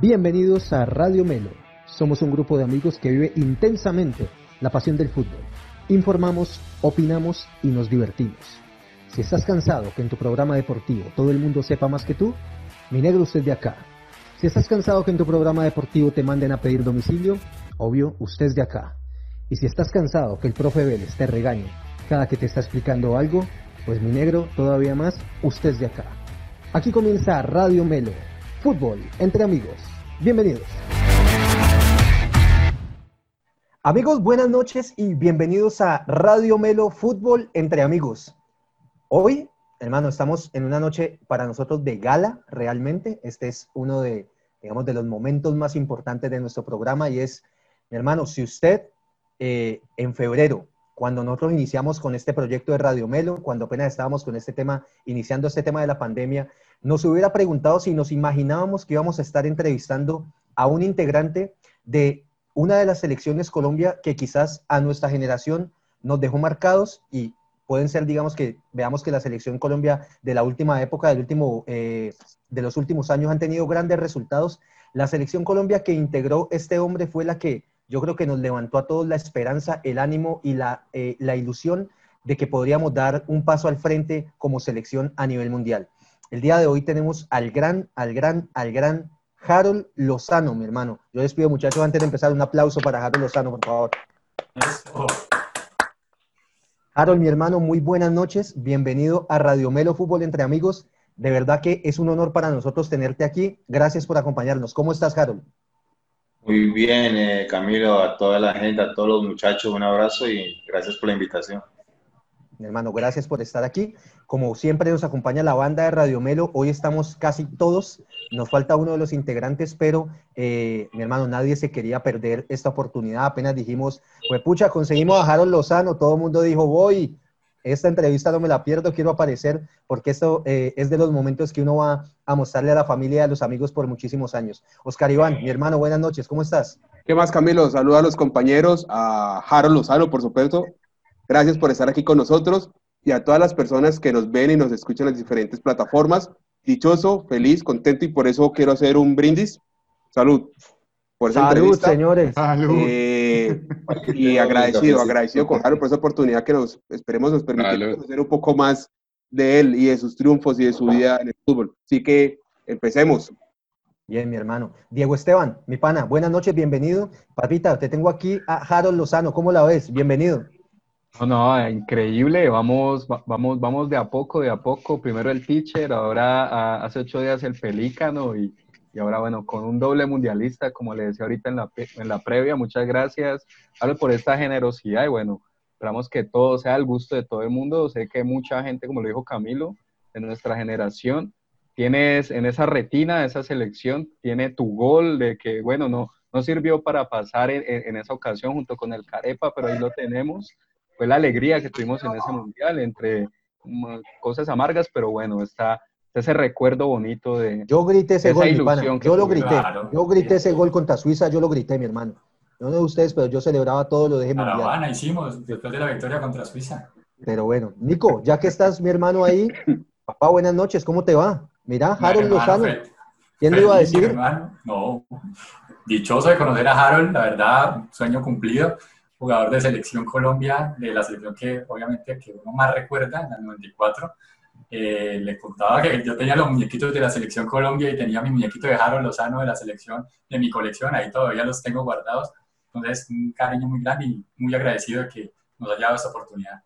Bienvenidos a Radio Melo. Somos un grupo de amigos que vive intensamente la pasión del fútbol. Informamos, opinamos y nos divertimos. Si estás cansado que en tu programa deportivo todo el mundo sepa más que tú, mi negro usted de acá. Si estás cansado que en tu programa deportivo te manden a pedir domicilio, obvio, usted es de acá. Y si estás cansado que el profe Vélez te regañe cada que te está explicando algo, pues mi negro, todavía más, usted es de acá. Aquí comienza Radio Melo, fútbol entre amigos. Bienvenidos. Amigos, buenas noches y bienvenidos a Radio Melo, fútbol entre amigos. Hoy, hermano, estamos en una noche para nosotros de gala, realmente. Este es uno de, digamos, de los momentos más importantes de nuestro programa y es, mi hermano, si usted eh, en febrero, cuando nosotros iniciamos con este proyecto de Radio Melo, cuando apenas estábamos con este tema, iniciando este tema de la pandemia, nos hubiera preguntado si nos imaginábamos que íbamos a estar entrevistando a un integrante de una de las selecciones Colombia que quizás a nuestra generación nos dejó marcados y pueden ser, digamos que veamos que la selección Colombia de la última época, del último, eh, de los últimos años han tenido grandes resultados. La selección Colombia que integró este hombre fue la que yo creo que nos levantó a todos la esperanza, el ánimo y la, eh, la ilusión de que podríamos dar un paso al frente como selección a nivel mundial. El día de hoy tenemos al gran, al gran, al gran Harold Lozano, mi hermano. Yo les pido, muchachos, antes de empezar, un aplauso para Harold Lozano, por favor. Harold, mi hermano, muy buenas noches. Bienvenido a Radio Melo Fútbol entre Amigos. De verdad que es un honor para nosotros tenerte aquí. Gracias por acompañarnos. ¿Cómo estás, Harold? Muy bien, eh, Camilo, a toda la gente, a todos los muchachos, un abrazo y gracias por la invitación. Hermano, gracias por estar aquí. Como siempre nos acompaña la banda de Radio Melo, hoy estamos casi todos, nos falta uno de los integrantes, pero eh, mi hermano, nadie se quería perder esta oportunidad. Apenas dijimos, pues pucha, conseguimos a Harold Lozano, todo el mundo dijo, voy, esta entrevista no me la pierdo, quiero aparecer, porque esto eh, es de los momentos que uno va a mostrarle a la familia a los amigos por muchísimos años. Oscar Iván, mi hermano, buenas noches, ¿cómo estás? ¿Qué más, Camilo? Saluda a los compañeros, a Harold Lozano, por supuesto, Gracias por estar aquí con nosotros y a todas las personas que nos ven y nos escuchan en las diferentes plataformas. Dichoso, feliz, contento y por eso quiero hacer un brindis. Salud. Por esa Salud, señores. Salud. Eh, y agradecido, agradecido con Jaro por esa oportunidad que nos, esperemos, nos permita conocer un poco más de él y de sus triunfos y de su vida en el fútbol. Así que empecemos. Bien, mi hermano. Diego Esteban, mi pana, buenas noches, bienvenido. Papita, te tengo aquí a Harold Lozano, ¿cómo la ves? Bienvenido. No, no, increíble. Vamos, vamos, vamos de a poco, de a poco. Primero el pitcher, ahora hace ocho días el pelícano y, y, ahora, bueno, con un doble mundialista, como le decía ahorita en la, en la previa. Muchas gracias, Hablo por esta generosidad y bueno, esperamos que todo sea al gusto de todo el mundo. Sé que mucha gente, como lo dijo Camilo, de nuestra generación, tienes en esa retina, esa selección, tiene tu gol de que, bueno, no, no sirvió para pasar en, en esa ocasión junto con el Carepa, pero ahí lo tenemos fue la alegría que tuvimos en ese mundial, entre mm, cosas amargas, pero bueno, está ese recuerdo bonito de. Yo grité ese gol, yo lo grité. Yo grité ese gol contra Suiza, yo lo grité, mi hermano. No de ustedes, pero yo celebraba todo lo de ese mundial. hicimos después de la victoria contra Suiza. Pero bueno, Nico, ya que estás mi hermano ahí, papá, buenas noches, ¿cómo te va? Mira, Harold Lozano. ¿Quién le iba a decir? No, dichoso de conocer a Harold, la verdad, sueño cumplido jugador de selección Colombia, de la selección que obviamente que uno más recuerda, en el 94. Eh, le contaba que yo tenía los muñequitos de la selección Colombia y tenía mi muñequito de Jaro Lozano de la selección de mi colección, ahí todavía los tengo guardados. Entonces, un cariño muy grande y muy agradecido de que nos haya dado esta oportunidad.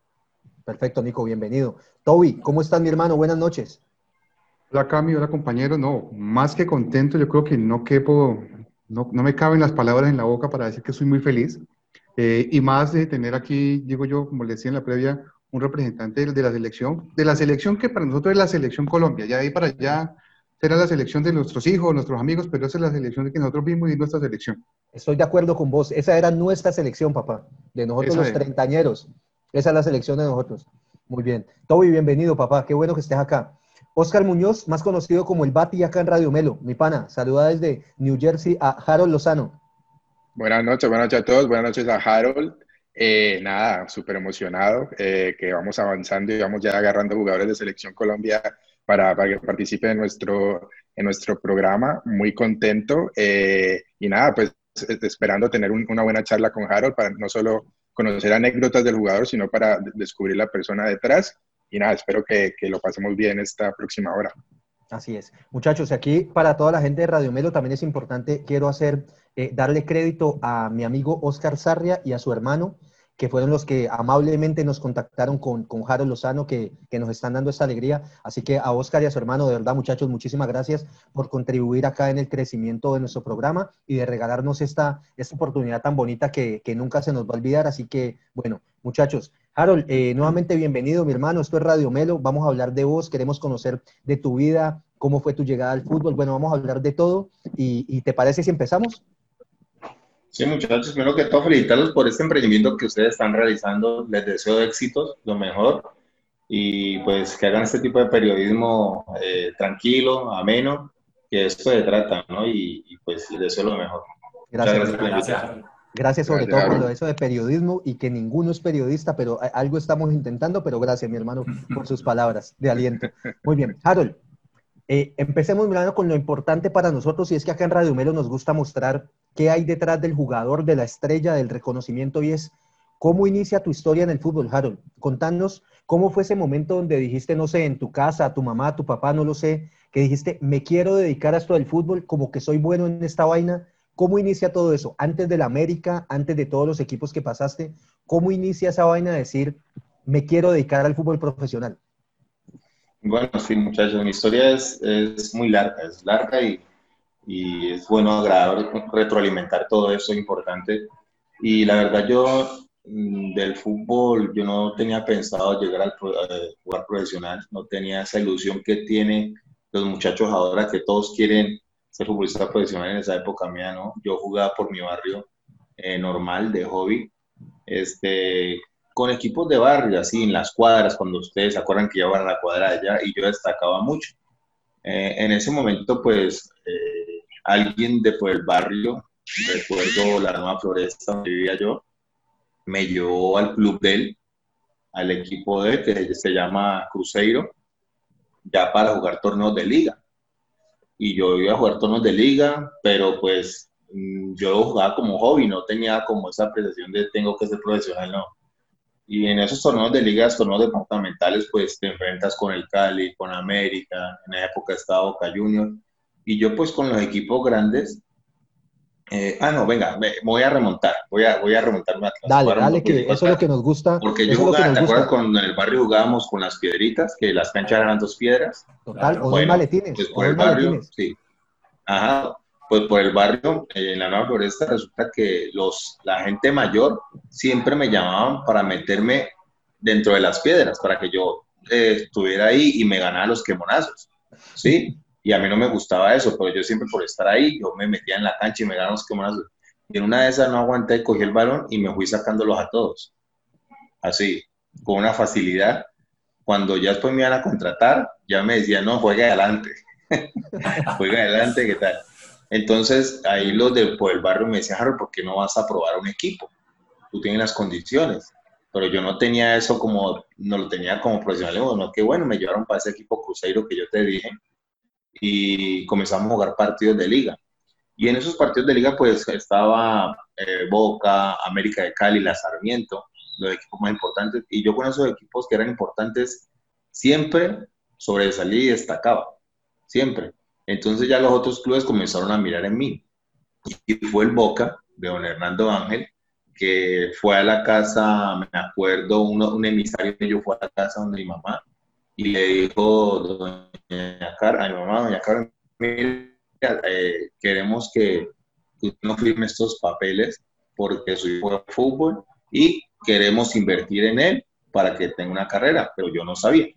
Perfecto, Nico, bienvenido. Toby, ¿cómo estás, mi hermano? Buenas noches. Hola, Cami, hola, compañero. No, más que contento, yo creo que no quepo, no, no me caben las palabras en la boca para decir que soy muy feliz. Eh, y más de tener aquí, digo yo, como le decía en la previa, un representante de la selección, de la selección que para nosotros es la selección Colombia, ya ahí para allá será la selección de nuestros hijos, nuestros amigos, pero esa es la selección de que nosotros vimos y nuestra selección. Estoy de acuerdo con vos, esa era nuestra selección, papá, de nosotros los treintañeros, esa es la selección de nosotros. Muy bien. Toby, bienvenido, papá, qué bueno que estés acá. Oscar Muñoz, más conocido como el Bati acá en Radio Melo, mi pana, saluda desde New Jersey a Harold Lozano. Buenas noches, buenas noches a todos, buenas noches a Harold. Eh, nada, súper emocionado eh, que vamos avanzando y vamos ya agarrando jugadores de Selección Colombia para, para que participe en nuestro, en nuestro programa. Muy contento. Eh, y nada, pues esperando tener una buena charla con Harold para no solo conocer anécdotas del jugador, sino para descubrir la persona detrás. Y nada, espero que, que lo pasemos bien esta próxima hora. Así es. Muchachos, aquí para toda la gente de Radio Melo también es importante, quiero hacer, eh, darle crédito a mi amigo Oscar Sarria y a su hermano, que fueron los que amablemente nos contactaron con, con Harold Lozano, que, que, nos están dando esta alegría. Así que a Oscar y a su hermano, de verdad, muchachos, muchísimas gracias por contribuir acá en el crecimiento de nuestro programa y de regalarnos esta, esta oportunidad tan bonita que, que nunca se nos va a olvidar. Así que, bueno, muchachos, Harold, eh, nuevamente bienvenido, mi hermano. Esto es Radio Melo. Vamos a hablar de vos, queremos conocer de tu vida, cómo fue tu llegada al fútbol. Bueno, vamos a hablar de todo. ¿Y, y te parece si empezamos? Sí, muchachos, primero que todo felicitarlos por este emprendimiento que ustedes están realizando. Les deseo éxitos, lo mejor. Y pues que hagan este tipo de periodismo eh, tranquilo, ameno, que esto se trata, ¿no? Y, y, pues les deseo lo mejor. Gracias. Muchas gracias, gracias. Gracias sobre gracias, todo por eso de periodismo y que ninguno es periodista, pero algo estamos intentando, pero gracias, mi hermano, por sus palabras de aliento. Muy bien, Harold, eh, empecemos mirando con lo importante para nosotros y es que acá en Radio Melo nos gusta mostrar qué hay detrás del jugador, de la estrella, del reconocimiento y es cómo inicia tu historia en el fútbol, Harold. Contanos cómo fue ese momento donde dijiste, no sé, en tu casa, a tu mamá, a tu papá, no lo sé, que dijiste, me quiero dedicar a esto del fútbol, como que soy bueno en esta vaina. ¿Cómo inicia todo eso? Antes del América, antes de todos los equipos que pasaste, ¿cómo inicia esa vaina de decir, me quiero dedicar al fútbol profesional? Bueno, sí, muchachos, mi historia es, es muy larga, es larga y, y, es bueno, agradable retroalimentar todo eso, es importante. Y la verdad, yo mm, del fútbol, yo no tenía pensado llegar al jugar profesional, no tenía esa ilusión que tienen los muchachos ahora que todos quieren ser futbolistas profesionales en esa época mía, ¿no? Yo jugaba por mi barrio eh, normal, de hobby, este, con equipos de barrio, así en las cuadras, cuando ustedes se acuerdan que llevaban la cuadra allá y yo destacaba mucho. Eh, en ese momento, pues, eh, alguien de por el barrio, recuerdo la Nueva Floresta donde vivía yo, me llevó al club de él, al equipo de él, que se llama Cruzeiro, ya para jugar torneos de liga. Y yo iba a jugar torneos de liga, pero pues mm, yo jugaba como hobby, no tenía como esa apreciación de tengo que ser profesional, no y en esos torneos de ligas, torneos departamentales, pues te enfrentas con el Cali, con América, en la época estaba Boca Junior. Y yo pues con los equipos grandes, eh, ah, no, venga, me, voy a remontar, voy a, voy a remontarme atrás. Dale, dale, que eso es lo que nos gusta. Porque yo jugaba, ¿te acuerdas cuando en el barrio jugábamos con las piedritas, que las canchas eran dos piedras? Total, o bueno, dos maletines. Pues por el barrio, maletines. sí. Ajá, pues por el barrio, eh, en la Nueva Floresta, resulta que los, la gente mayor siempre me llamaban para meterme dentro de las piedras, para que yo eh, estuviera ahí y me ganara los quemonazos, ¿sí? Y a mí no me gustaba eso, pero yo siempre por estar ahí, yo me metía en la cancha y me ganaba los quemonazos. Y en una de esas no aguanté, cogí el balón y me fui sacándolos a todos. Así, con una facilidad. Cuando ya después me iban a contratar, ya me decían, no, juega adelante. juega adelante, ¿qué tal? Entonces, ahí los de por el barrio me decían, Harold, ¿por qué no vas a probar un equipo? Tú tienes las condiciones. Pero yo no tenía eso como, no lo tenía como profesional, no, que bueno, me llevaron para ese equipo cruceiro que yo te dije y comenzamos a jugar partidos de liga. Y en esos partidos de liga, pues estaba eh, Boca, América de Cali, La Sarmiento, los equipos más importantes. Y yo con esos equipos que eran importantes, siempre sobresalí y destacaba. Siempre. Entonces ya los otros clubes comenzaron a mirar en mí. Y fue el Boca de don Hernando Ángel, que fue a la casa, me acuerdo, un emisario de ellos fue a la casa donde mi mamá y le dijo, doña Carmen, a mi mamá, doña Carmen, eh, queremos que usted no firme estos papeles porque su hijo de fútbol y queremos invertir en él para que tenga una carrera, pero yo no sabía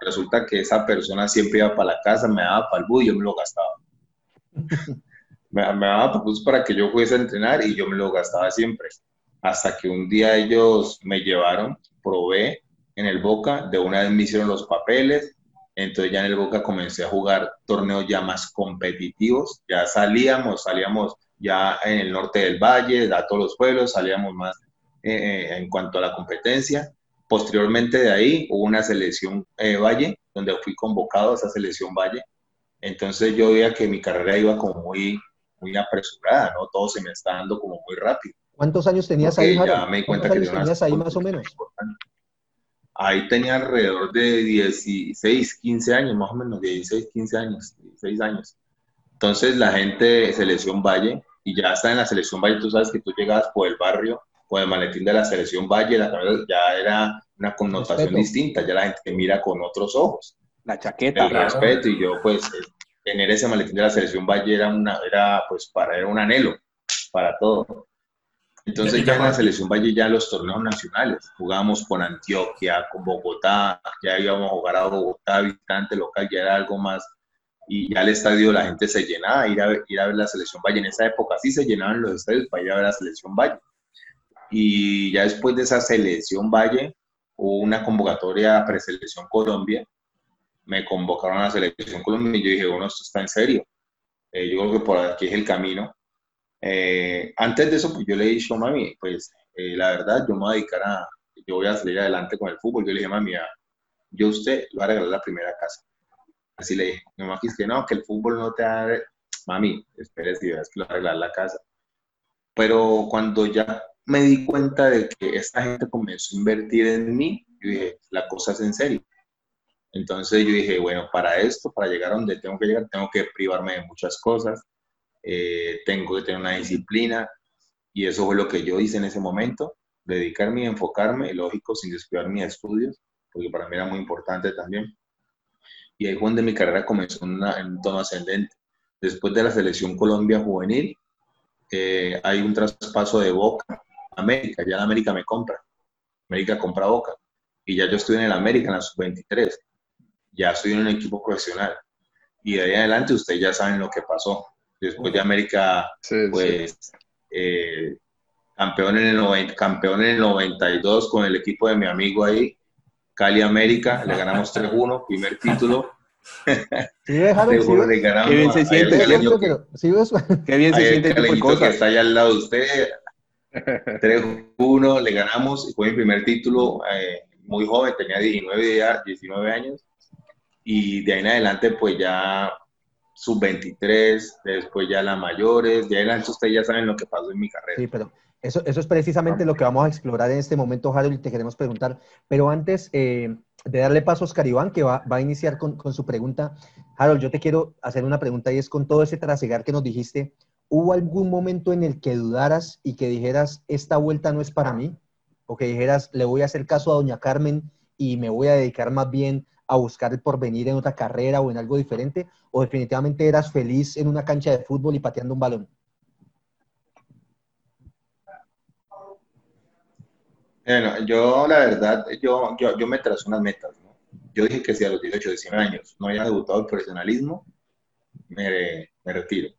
resulta que esa persona siempre iba para la casa, me daba para el bus y yo me lo gastaba. me, daba para, para que yo fuese a entrenar y yo me lo gastaba siempre. Hasta que un día ellos me llevaron, probé en el Boca, de una vez me hicieron los papeles, entonces ya en el Boca comencé a jugar torneos ya más competitivos, ya salíamos, salíamos ya en el norte del valle, a todos los pueblos, salíamos más eh, eh, en cuanto a la competencia Posteriormente de ahí hubo una selección eh, Valle, donde fui convocado a esa selección Valle. Entonces yo veía que mi carrera iba como muy, muy apresurada, ¿no? Todo se me está dando como muy rápido. ¿Cuántos años tenías ahí, Ya me di cuenta ¿Cuántos que años tenías ahí más o menos? Ahí tenía alrededor de 16, 15 años, más o menos, 16, 15 años, 16 años. Entonces la gente de Selección Valle, y ya está en la Selección Valle, tú sabes que tú llegabas por el barrio, con el maletín de la Selección Valle, la cabeza ya era una connotación Respeto. distinta, ya la gente te mira con otros ojos. La chaqueta. El respeto, y yo pues tener ese maletín de la Selección Valle era, una, era pues para, era un anhelo para todo. Entonces ya en la selección Valle ya los torneos nacionales, jugábamos con Antioquia, con Bogotá, ya íbamos a jugar a Bogotá, visitante local, ya era algo más, y ya el estadio la gente se llenaba, ir a ver, ir a ver la selección Valle, en esa época sí se llenaban los estadios para ir a ver la selección Valle. Y ya después de esa selección Valle, hubo una convocatoria a preselección Colombia, me convocaron a la selección Colombia y yo dije, bueno, esto está en serio, Eh, yo creo que por aquí es el camino. Eh, antes de eso, pues yo le he dicho, mami, pues eh, la verdad, yo me voy a dedicar a, yo voy a salir adelante con el fútbol. Yo le dije, mami, ah, yo a usted le voy a regalar la primera casa. Así le dije, mi mamá que no, que el fútbol no te da, mami, espérese y verás que le voy a regalar la casa. Pero cuando ya me di cuenta de que esta gente comenzó a invertir en mí, yo dije, la cosa es en serio. Entonces yo dije, bueno, para esto, para llegar a donde tengo que llegar, tengo que privarme de muchas cosas, eh, tengo que tener una disciplina y eso fue lo que yo hice en ese momento, dedicarme y enfocarme, lógico, sin descuidar mis estudios, porque para mí era muy importante también. Y ahí fue donde mi carrera comenzó en, una- en un tono ascendente. Después de la selección Colombia juvenil, eh, hay un traspaso de Boca a América, ya la América me compra, América compra Boca, y ya yo estoy en el América en la sub-23, ya estoy en un equipo profesional, y de ahí adelante ustedes ya saben lo que pasó. Después de América Sí, sí. pues eh, campeón, en el 90 campeón en el 92 con el equipo de mi amigo ahí, Cali América, le ganamos 3-1, primer título. Sí, Harold, sí, 3-1 le ganamos Qué bien se siente, el es caleño cierto que- sí, Qué bien se el siente este tipo de caleñito que está allá al lado de usted. 3-1, le ganamos, fue mi primer título, eh, muy joven, tenía 19, ya- 19 años, y de ahí en adelante pues ya sub-23, después ya las mayores, ahí en adelante ustedes ya saben lo que pasó en mi carrera. Sí, pero eso, eso es precisamente lo que vamos a explorar en este momento, Harold, y te queremos preguntar. Pero antes eh, de darle paso a Oscar Iván, que va, va a iniciar con, con su pregunta, Harold, yo te quiero hacer una pregunta y es con todo ese trasegar que nos dijiste, ¿hubo algún momento en el que dudaras y que dijeras, esta vuelta no es para mí? O que dijeras, le voy a hacer caso a doña Carmen y me voy a dedicar más bien a buscar el porvenir en otra carrera o en algo diferente? ¿O definitivamente eras feliz en una cancha de fútbol y pateando un balón? Bueno, yo la verdad, yo, yo, yo me trazé unas metas, ¿no? Yo dije que si a los 18, 19 años no había debutado el profesionalismo, me, me retiro.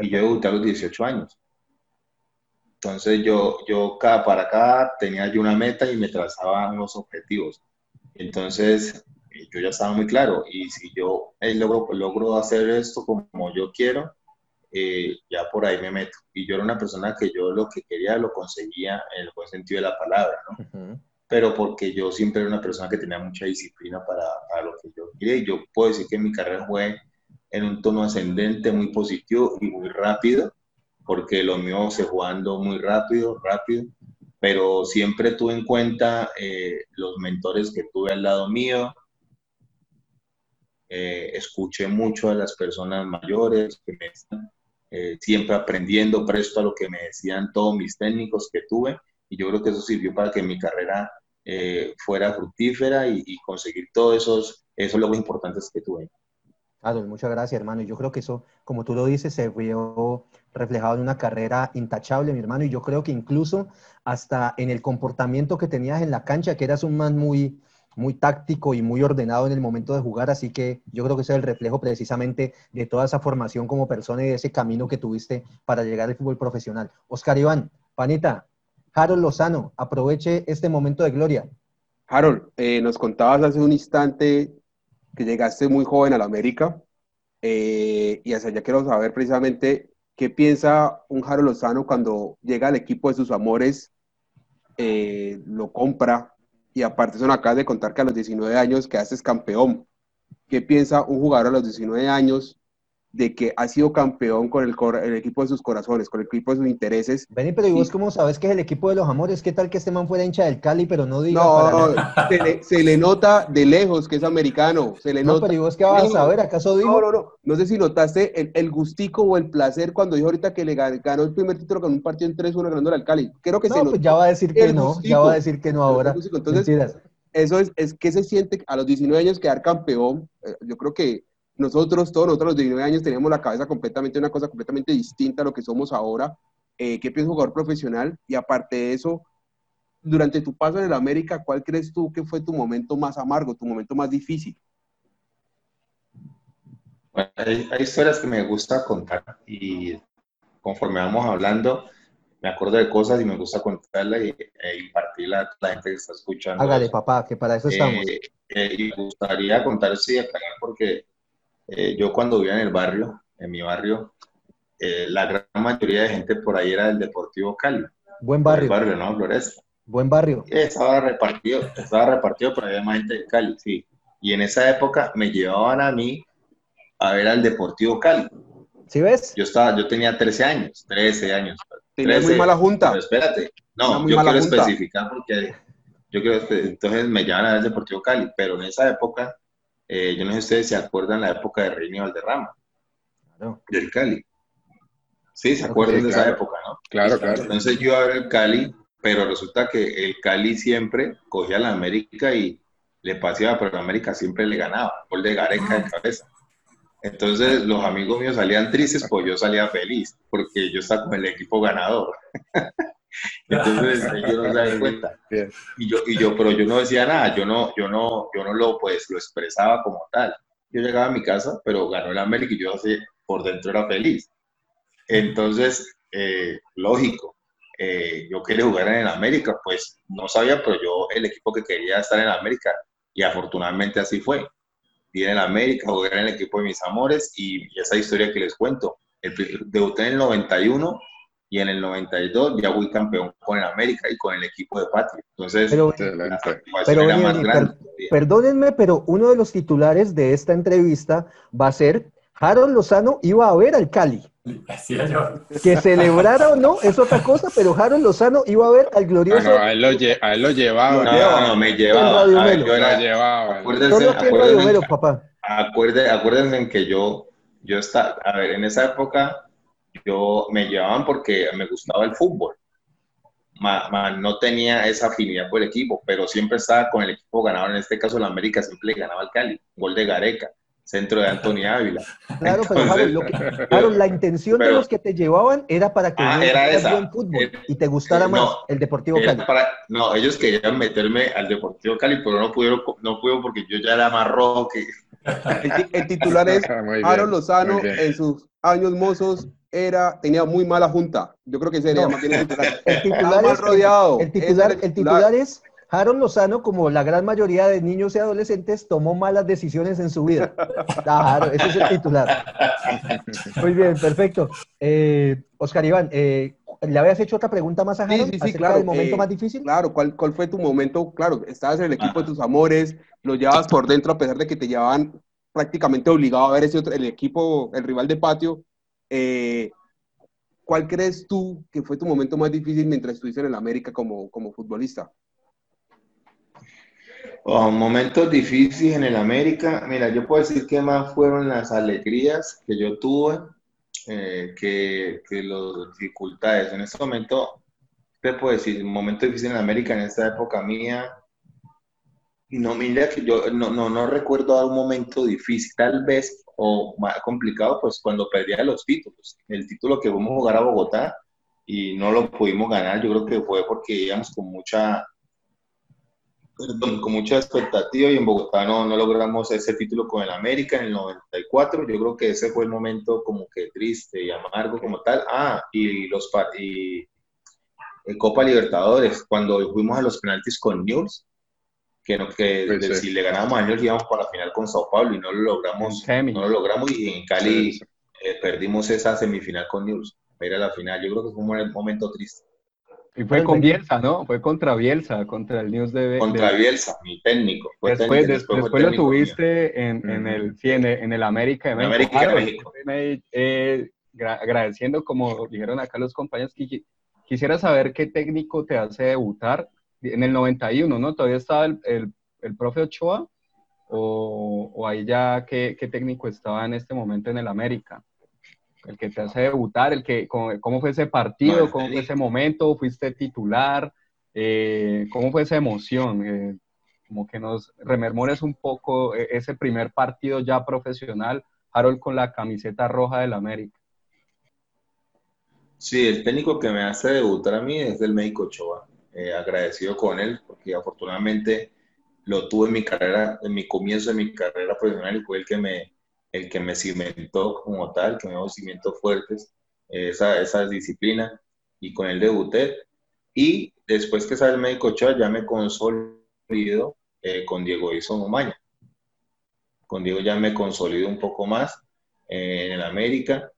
Y yo debuté a los 18 años. Entonces yo, yo cada, para cada tenía yo una meta y me trazaba unos objetivos. Entonces eh, yo ya estaba muy claro y si yo eh, logro, logro hacer esto como yo quiero, eh, ya por ahí me meto. Y yo era una persona que yo lo que quería lo conseguía en el buen sentido de la palabra, ¿no? Pero porque yo siempre era una persona que tenía mucha disciplina para, para lo que yo quería. Y yo puedo decir que mi carrera fue en un tono ascendente, muy positivo y muy rápido, porque lo mío se jugando muy rápido, rápido. Pero siempre tuve en cuenta eh, los mentores que tuve al lado mío, eh, escuché mucho a las personas mayores que me están eh, siempre aprendiendo presto a lo que me decían todos mis técnicos que tuve y yo creo que eso sirvió para que mi carrera fuera fructífera y, y, conseguir todos esos, esos logros importantes que tuve. Claro, muchas gracias, hermano. Yo creo que eso, como tú lo dices, se vio reflejado en una carrera intachable, mi hermano. Y yo creo que incluso hasta en el comportamiento que tenías en la cancha, que eras un man muy, muy táctico y muy ordenado en el momento de jugar, así que yo creo que ese es el reflejo precisamente de toda esa formación como persona y de ese camino que tuviste para llegar al fútbol profesional. Oscar Iván, panita, Harold Lozano, aproveche este momento de gloria. Harold, eh, nos contabas hace un instante que llegaste muy joven a la América eh, y hacia allá quiero saber precisamente qué piensa un Harold Lozano cuando llega al equipo de sus amores, eh, lo compra y aparte son acá de contar que a los 19 años quedaste campeón. ¿Qué piensa un jugador a los 19 años de que ha sido campeón con el, el equipo de sus corazones, con el equipo de sus intereses? Vení, pero ¿y vos cómo sabes que es el equipo de los amores? ¿Qué tal que este man fuera hincha del Cali, pero no diga para No, nada? se le, se le nota de lejos que es americano. Se le No, nota. pero ¿y vos qué vas a saber? ¿Acaso dijo? No, no, no. No sé si notaste el, el gustico o el placer cuando dijo ahorita que le gan- ganó el primer título con un partido en 3-1 ganando al Cali. Creo que se No, notó. pues ya va a decir que el no, ya gustico. va a decir que no ahora. Entonces, Mentiras. eso es, es que se siente a los 19 años quedar campeón. Eh, Yo creo que nosotros, todos nosotros a los 19 años teníamos la cabeza completamente una cosa completamente distinta a lo que somos ahora. Eh, ¿Qué piensa un jugador profesional? Y aparte de eso, durante tu paso en el América, ¿cuál crees tú que fue tu momento más amargo, tu momento más difícil? Bueno, hay, hay historias que me gusta contar y conforme vamos hablando, me acuerdo de cosas y me gusta contarlas y, e impartirla a la gente que está escuchando. Hágale, papá, que para eso estamos. Eh, eh, y me gustaría contar sí, aclarar porque eh, yo cuando vivía en el barrio, en mi barrio, eh, la gran mayoría de gente por ahí era del Deportivo Cali. Buen por el barrio, barrio, ¿no? Floresta. buen barrio. Estaba repartido, estaba repartido, pero había más gente de Cali, sí. Y en esa época me llevaban a mí a ver al Deportivo Cali. ¿Sí ves? Yo estaba, yo tenía 13 años, 13 años. Tenías 13, muy mala junta. Pero espérate, no, muy yo mala quiero junta. especificar porque yo quiero, espe- entonces me llevan a ver al Deportivo Cali, pero en esa época, eh, yo no sé si ustedes se acuerdan la época de Reini Valderrama, Claro. del Cali. Sí, se Claro, acuerdan sí, de esa época, ¿no? Claro, claro. Entonces yo iba a ver el Cali, pero resulta que el Cali siempre cogía a la América y le paseaba, pero la América siempre le ganaba, gol de Gareca de cabeza. Entonces los amigos míos salían tristes, pues yo salía feliz, porque yo estaba con el equipo ganador. Entonces ellos no se cuenta. Y yo, y yo, pero yo no decía nada, yo no, yo no, yo no lo, pues, lo expresaba como tal. Yo llegaba a mi casa, pero ganó el América y yo así por dentro era feliz. Entonces, eh, lógico, eh, yo quería jugar en el América, pues no sabía, pero yo el equipo que quería estar en el América, y afortunadamente así fue. Vi en el América, jugué en el equipo de mis amores, y, esa historia que les cuento. El, debuté en el 91 y en el 92 ya fui campeón con el América y con el equipo de Patria. Entonces, Pero, la Pero, era más grande. perdónenme, pero uno de los titulares de esta entrevista va a ser Harold Lozano iba a ver al Cali. Que celebrara o no es otra cosa, pero Harold Lozano iba a ver al Ah, glorioso. no, a él lo, lle- a él lo llevaba. No, no, no, me llevaba. A ver, yo Lo era- llevaba. acuérdense, Solo que en Radio acuérdense, Melo, papá. acuerde- acuérdense en que yo, yo estaba, a ver, en esa época yo me llevaban porque me gustaba el fútbol. Ma- ma- no tenía esa afinidad por el equipo, pero siempre estaba con el equipo ganador. En este caso, la América siempre le ganaba al Cali. Gol de Gareca, centro de Anthony Ávila. Claro, pero Harold, lo que- Harold, la intención de los que te llevaban era para que Ah, era esa. buen fútbol Eh, y te gustara eh, más no. el Deportivo Cali. para- no, ellos querían meterme al Deportivo Cali, pero no pudieron, no pudieron porque yo ya era más rojo que... El, ti- el titular es Harold Lozano muy bien. en sus años mozos era, tenía muy mala junta. Yo creo que No. más bien el titular. El titular, es, rodeado. el, titular, Ese era el titular es Harold Lozano, como la gran mayoría de niños y adolescentes, tomó malas decisiones en su vida. Claro, ese es el titular. Muy bien, perfecto. Eh, Oscar Iván, eh, ¿le habías hecho otra pregunta más a Harold sí, sí, acerca claro, del momento eh, más difícil? Claro, ¿cuál, ¿cuál fue tu momento? Claro, estabas en el equipo de tus amores, lo llevabas por dentro a pesar de que te llevaban prácticamente obligado a ver ese otro, el equipo, el rival de patio. Eh, ¿Cuál crees tú que fue tu momento más difícil mientras estuviste en el América como, como futbolista? Oh, momentos difíciles en el América. Mira, yo puedo decir que más fueron las alegrías que yo tuve eh, que, que las dificultades. En este momento, te puedo decir, un momento difícil en América en esta época mía. No, mira que yo no, no, no recuerdo un momento difícil, tal vez, o más complicado, pues cuando perdía los títulos. El título que fuimos a jugar a Bogotá y no lo pudimos ganar, yo creo que fue porque íbamos con mucha perdón, con mucha expectativa y en Bogotá no, no logramos ese título con el América en el 94. Yo creo que ese fue el momento como que triste y amargo como tal. Ah, y los y en Copa Libertadores, cuando fuimos a los penaltis con News, que, no, que Sí, de- sí. si le ganábamos a News íbamos para la final con Sao Paulo y no lo logramos. En. No lo logramos y en Cali Sí, sí. eh, perdimos esa semifinal con News. Era la final. Yo creo que fue un momento triste. Y fue con Bielsa, ¿no? Fue contra Bielsa, contra el News de... Contra Bielsa, mi técnico. después, después, lo tuviste en, en, el, sí, en, el, América de México. América de México. Eh, agradeciendo, como dijeron acá los compañeros, quisiera saber qué técnico te hace debutar en el 91, ¿no? ¿Todavía estaba el, el, el profe Ochoa? ¿O, o ahí ya qué, qué técnico estaba en este momento en el América? el que te hace debutar, el que, cómo, fue ese partido, cómo fue ese momento, fuiste titular, eh, cómo fue esa emoción, eh, como que nos rememores un poco eh, ese primer partido ya profesional, Harold con la camiseta roja del América. Sí, el técnico que me hace debutar a mí es el médico Choa. agradecido con él porque afortunadamente lo tuve en mi carrera, en mi comienzo de mi carrera profesional y fue el que me, el que me cimentó como tal, que me dio cimientos fuertes, esa, esa disciplina, y con él debuté. Y después que sale el médico Ochoa, ya me consolido eh, con Diego Ison Omaña. Con Diego ya me consolido un poco más eh, en el América.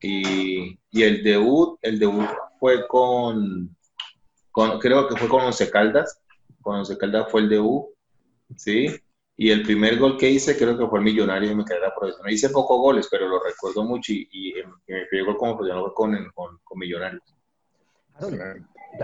Y, y, el debut, el debut fue con, con, creo que fue con Once Caldas. Con Once Caldas fue el debut, ¿sí? Y el primer gol que hice creo que fue el millonario en mi carrera profesional. Hice pocos goles, pero lo recuerdo mucho y, y, mi primer gol como profesional fue con, con, con Millonarios.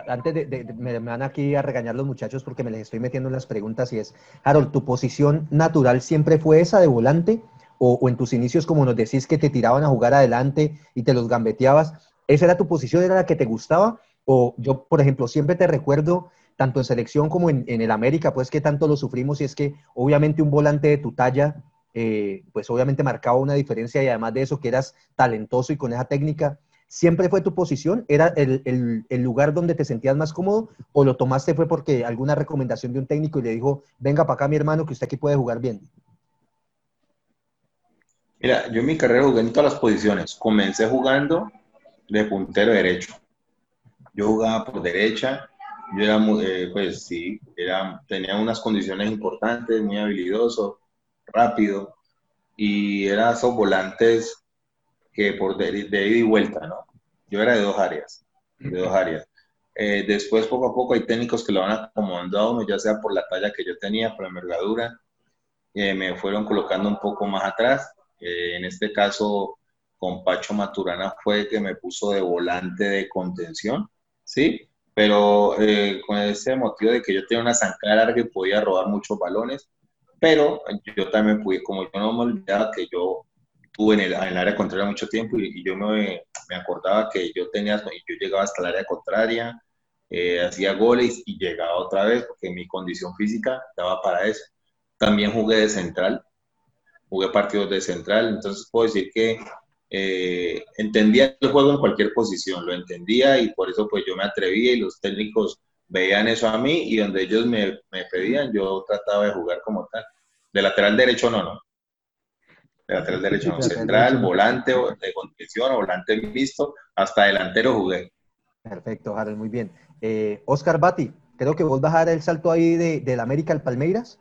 Antes de, me van aquí a regañar los muchachos porque me les estoy metiendo en las preguntas y es, Harold, ¿tu posición natural siempre fue esa de volante? O, o, en tus inicios, como nos decís, que te tiraban a jugar adelante y te los gambeteabas, ¿esa era tu posición, era la que te gustaba? O yo, por ejemplo, siempre te recuerdo tanto en selección como en, el América, pues que tanto lo sufrimos y es que obviamente un volante de tu talla, eh, pues obviamente marcaba una diferencia y además de eso que eras talentoso y con esa técnica, ¿siempre fue tu posición? ¿Era el, lugar donde te sentías más cómodo o lo tomaste fue porque alguna recomendación de un técnico y le dijo, venga para acá mi hermano que usted aquí puede jugar bien? Mira, yo en mi carrera jugué en todas las posiciones. Comencé jugando de puntero derecho. Yo jugaba por derecha, yo era, eh, pues sí, era, tenía unas condiciones importantes, muy habilidoso, rápido, y era esos volantes que por de, ida y vuelta, ¿no? Yo era de dos áreas, de dos áreas. Eh, después, poco a poco, hay técnicos que lo van acomodando a uno, ya sea por la talla que yo tenía, por la envergadura, eh, me fueron colocando un poco más atrás. en este caso, con Pacho Maturana fue que me puso de volante de contención, ¿sí? pero eh, con ese motivo de que yo tenía una zancada larga y podía robar muchos balones, pero yo también pude, como yo no me olvidaba que yo tuve en el, en el área contraria mucho tiempo y, yo me, me, acordaba que yo tenía, yo llegaba hasta el área contraria, eh, hacía goles y llegaba otra vez porque mi condición física daba para eso. También jugué de central, jugué partidos de central, entonces puedo decir que eh, entendía el juego en cualquier posición, lo entendía y por eso pues yo me atrevía y los técnicos veían eso a mí y donde ellos me, me pedían yo trataba de jugar como tal. De lateral derecho no, no. De lateral derecho no, central, volante de contención, volante visto hasta delantero jugué. Perfecto, Harold, muy bien. Eh, Oscar Bati, creo que vos vas a dar el salto ahí de, del América al Palmeiras.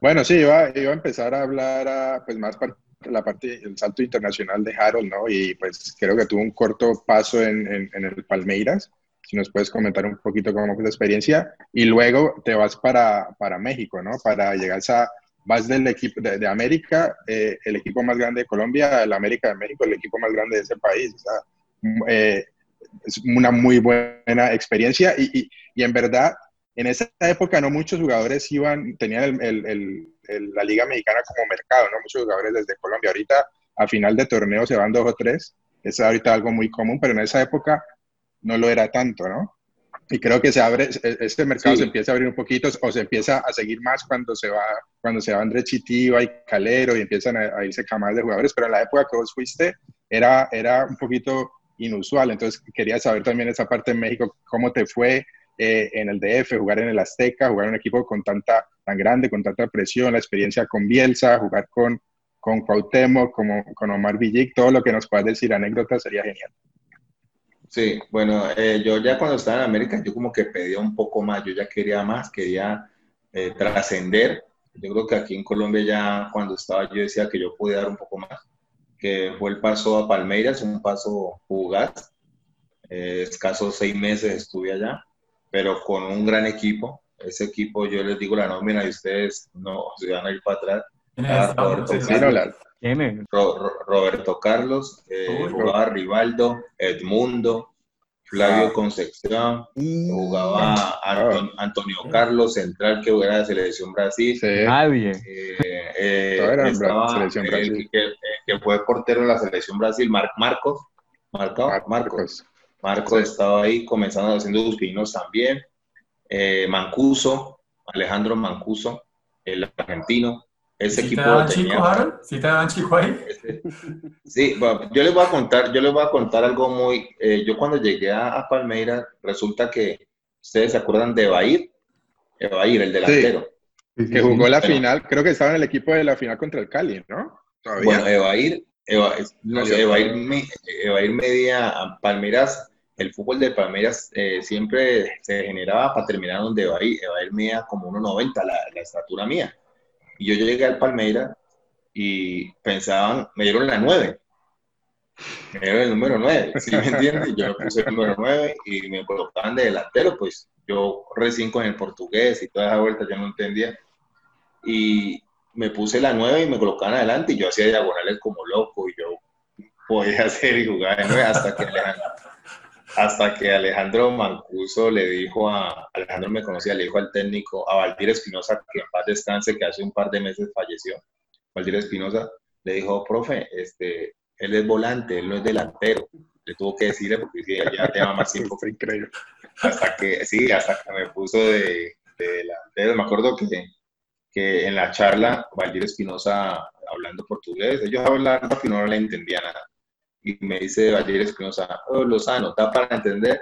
Bueno, sí, iba, iba a empezar a hablar a, pues más la parte, el salto internacional de Harold, ¿no? Y pues creo que tuvo un corto paso en, en, el Palmeiras. Si nos puedes comentar un poquito cómo fue la experiencia. Y luego te vas para, para México, ¿no? Para llegar a, vas del equipo de, América, eh, el equipo más grande de Colombia, el América de México, el equipo más grande de ese país. Eh, es una muy buena experiencia y, y, en verdad, en esa época no muchos jugadores iban, tenían el, el la Liga Mexicana como mercado, ¿no? Muchos jugadores desde Colombia. Ahorita, a final de torneo, se van dos o tres. Es ahorita algo muy común, pero en esa época no lo era tanto, ¿no? Y creo que se abre, e, este mercado se empieza a abrir un poquito o se empieza a seguir más cuando se va, cuando se va André Chitiva y Calero y empiezan a, irse camadas de jugadores, pero en la época que vos fuiste era, era un poquito inusual. Entonces quería saber también esa parte en México, cómo te fue, eh, en el DF, jugar en el Azteca, jugar en un equipo con tanta, tan grande, con tanta presión, la experiencia con Bielsa, jugar con, con Cuauhtémoc, como, con Omar Villic, todo lo que nos puedas decir, anécdotas, sería genial. Sí, bueno, eh, yo ya cuando estaba en América, yo como que pedía un poco más, yo ya quería más, quería eh, trascender. Yo creo que aquí en Colombia ya cuando estaba yo decía que yo podía dar un poco más, que fue el paso a Palmeiras, un paso fugaz, eh, escasos seis meses estuve allá, pero con un gran equipo. Ese equipo, yo les digo la nómina y ustedes no se van a ir para atrás. Ah, Roberto, Sí, no, la- ¿Quién Ro- Ro- Roberto Carlos, eh, jugaba Rivaldo, Edmundo, Flavio Concepción, Y jugaba Anton- Antonio Carlos, central que era de Selección Brasil. sí, Nadie. Eh, eh, era estaba Selección el Brasil. que, que fue portero de la Selección Brasil, Mar- Marcos. Marco, Marcos. Marcos. Marcos estaba ahí comenzando haciendo sus también. Eh, Mancuso, Alejandro Mancuso, el argentino. Ese ¿Sí equipo te daban tenía- chico, Harold? ¿Sí te daban chico ahí? Sí, bueno, yo les voy a contar, yo les voy a contar algo muy. eh, yo cuando llegué a, a Palmeiras, resulta que ustedes se acuerdan de Evair, Evair, el delantero. Sí, Que jugó la Bueno. final, creo que estaba en el equipo de la final contra el Cali, ¿no? Todavía. Bueno, Evair, Eva- no sé. Evair, Evair media a Palmeiras, el fútbol de Palmeiras eh, siempre se generaba para terminar donde Evair, Evair medía como 1,90 la, la estatura mía. Y yo llegué al Palmeiras y pensaban, me dieron la 9. Me dieron el número 9, ¿sí me entiendes? Yo me puse el número 9 y me colocaban de delantero, pues yo recién con el portugués y toda esa vuelta yo no entendía. Y me puse la 9 y me colocaban adelante y yo hacía diagonales como loco y yo podía hacer y jugar de 9 hasta que Alejandro, hasta que Alejandro Mancuso le dijo a, Alejandro me conocía, le dijo al técnico, a Valdir Espinosa, que en paz descanse, que hace un par de meses falleció, Valdir Espinosa, le dijo, profe, este, él es volante, él no es delantero. Le tuvo que decirle porque ya lleva más tiempo Fue increíble. hasta que, sí, hasta que me puso de, de delantero. Me acuerdo que, que en la charla, Valdir Espinosa, hablando portugués, ellos hablaban rápido y no le entendía nada. Y me dice Valdir Espinosa, oh, Lozano, ¿está para entender?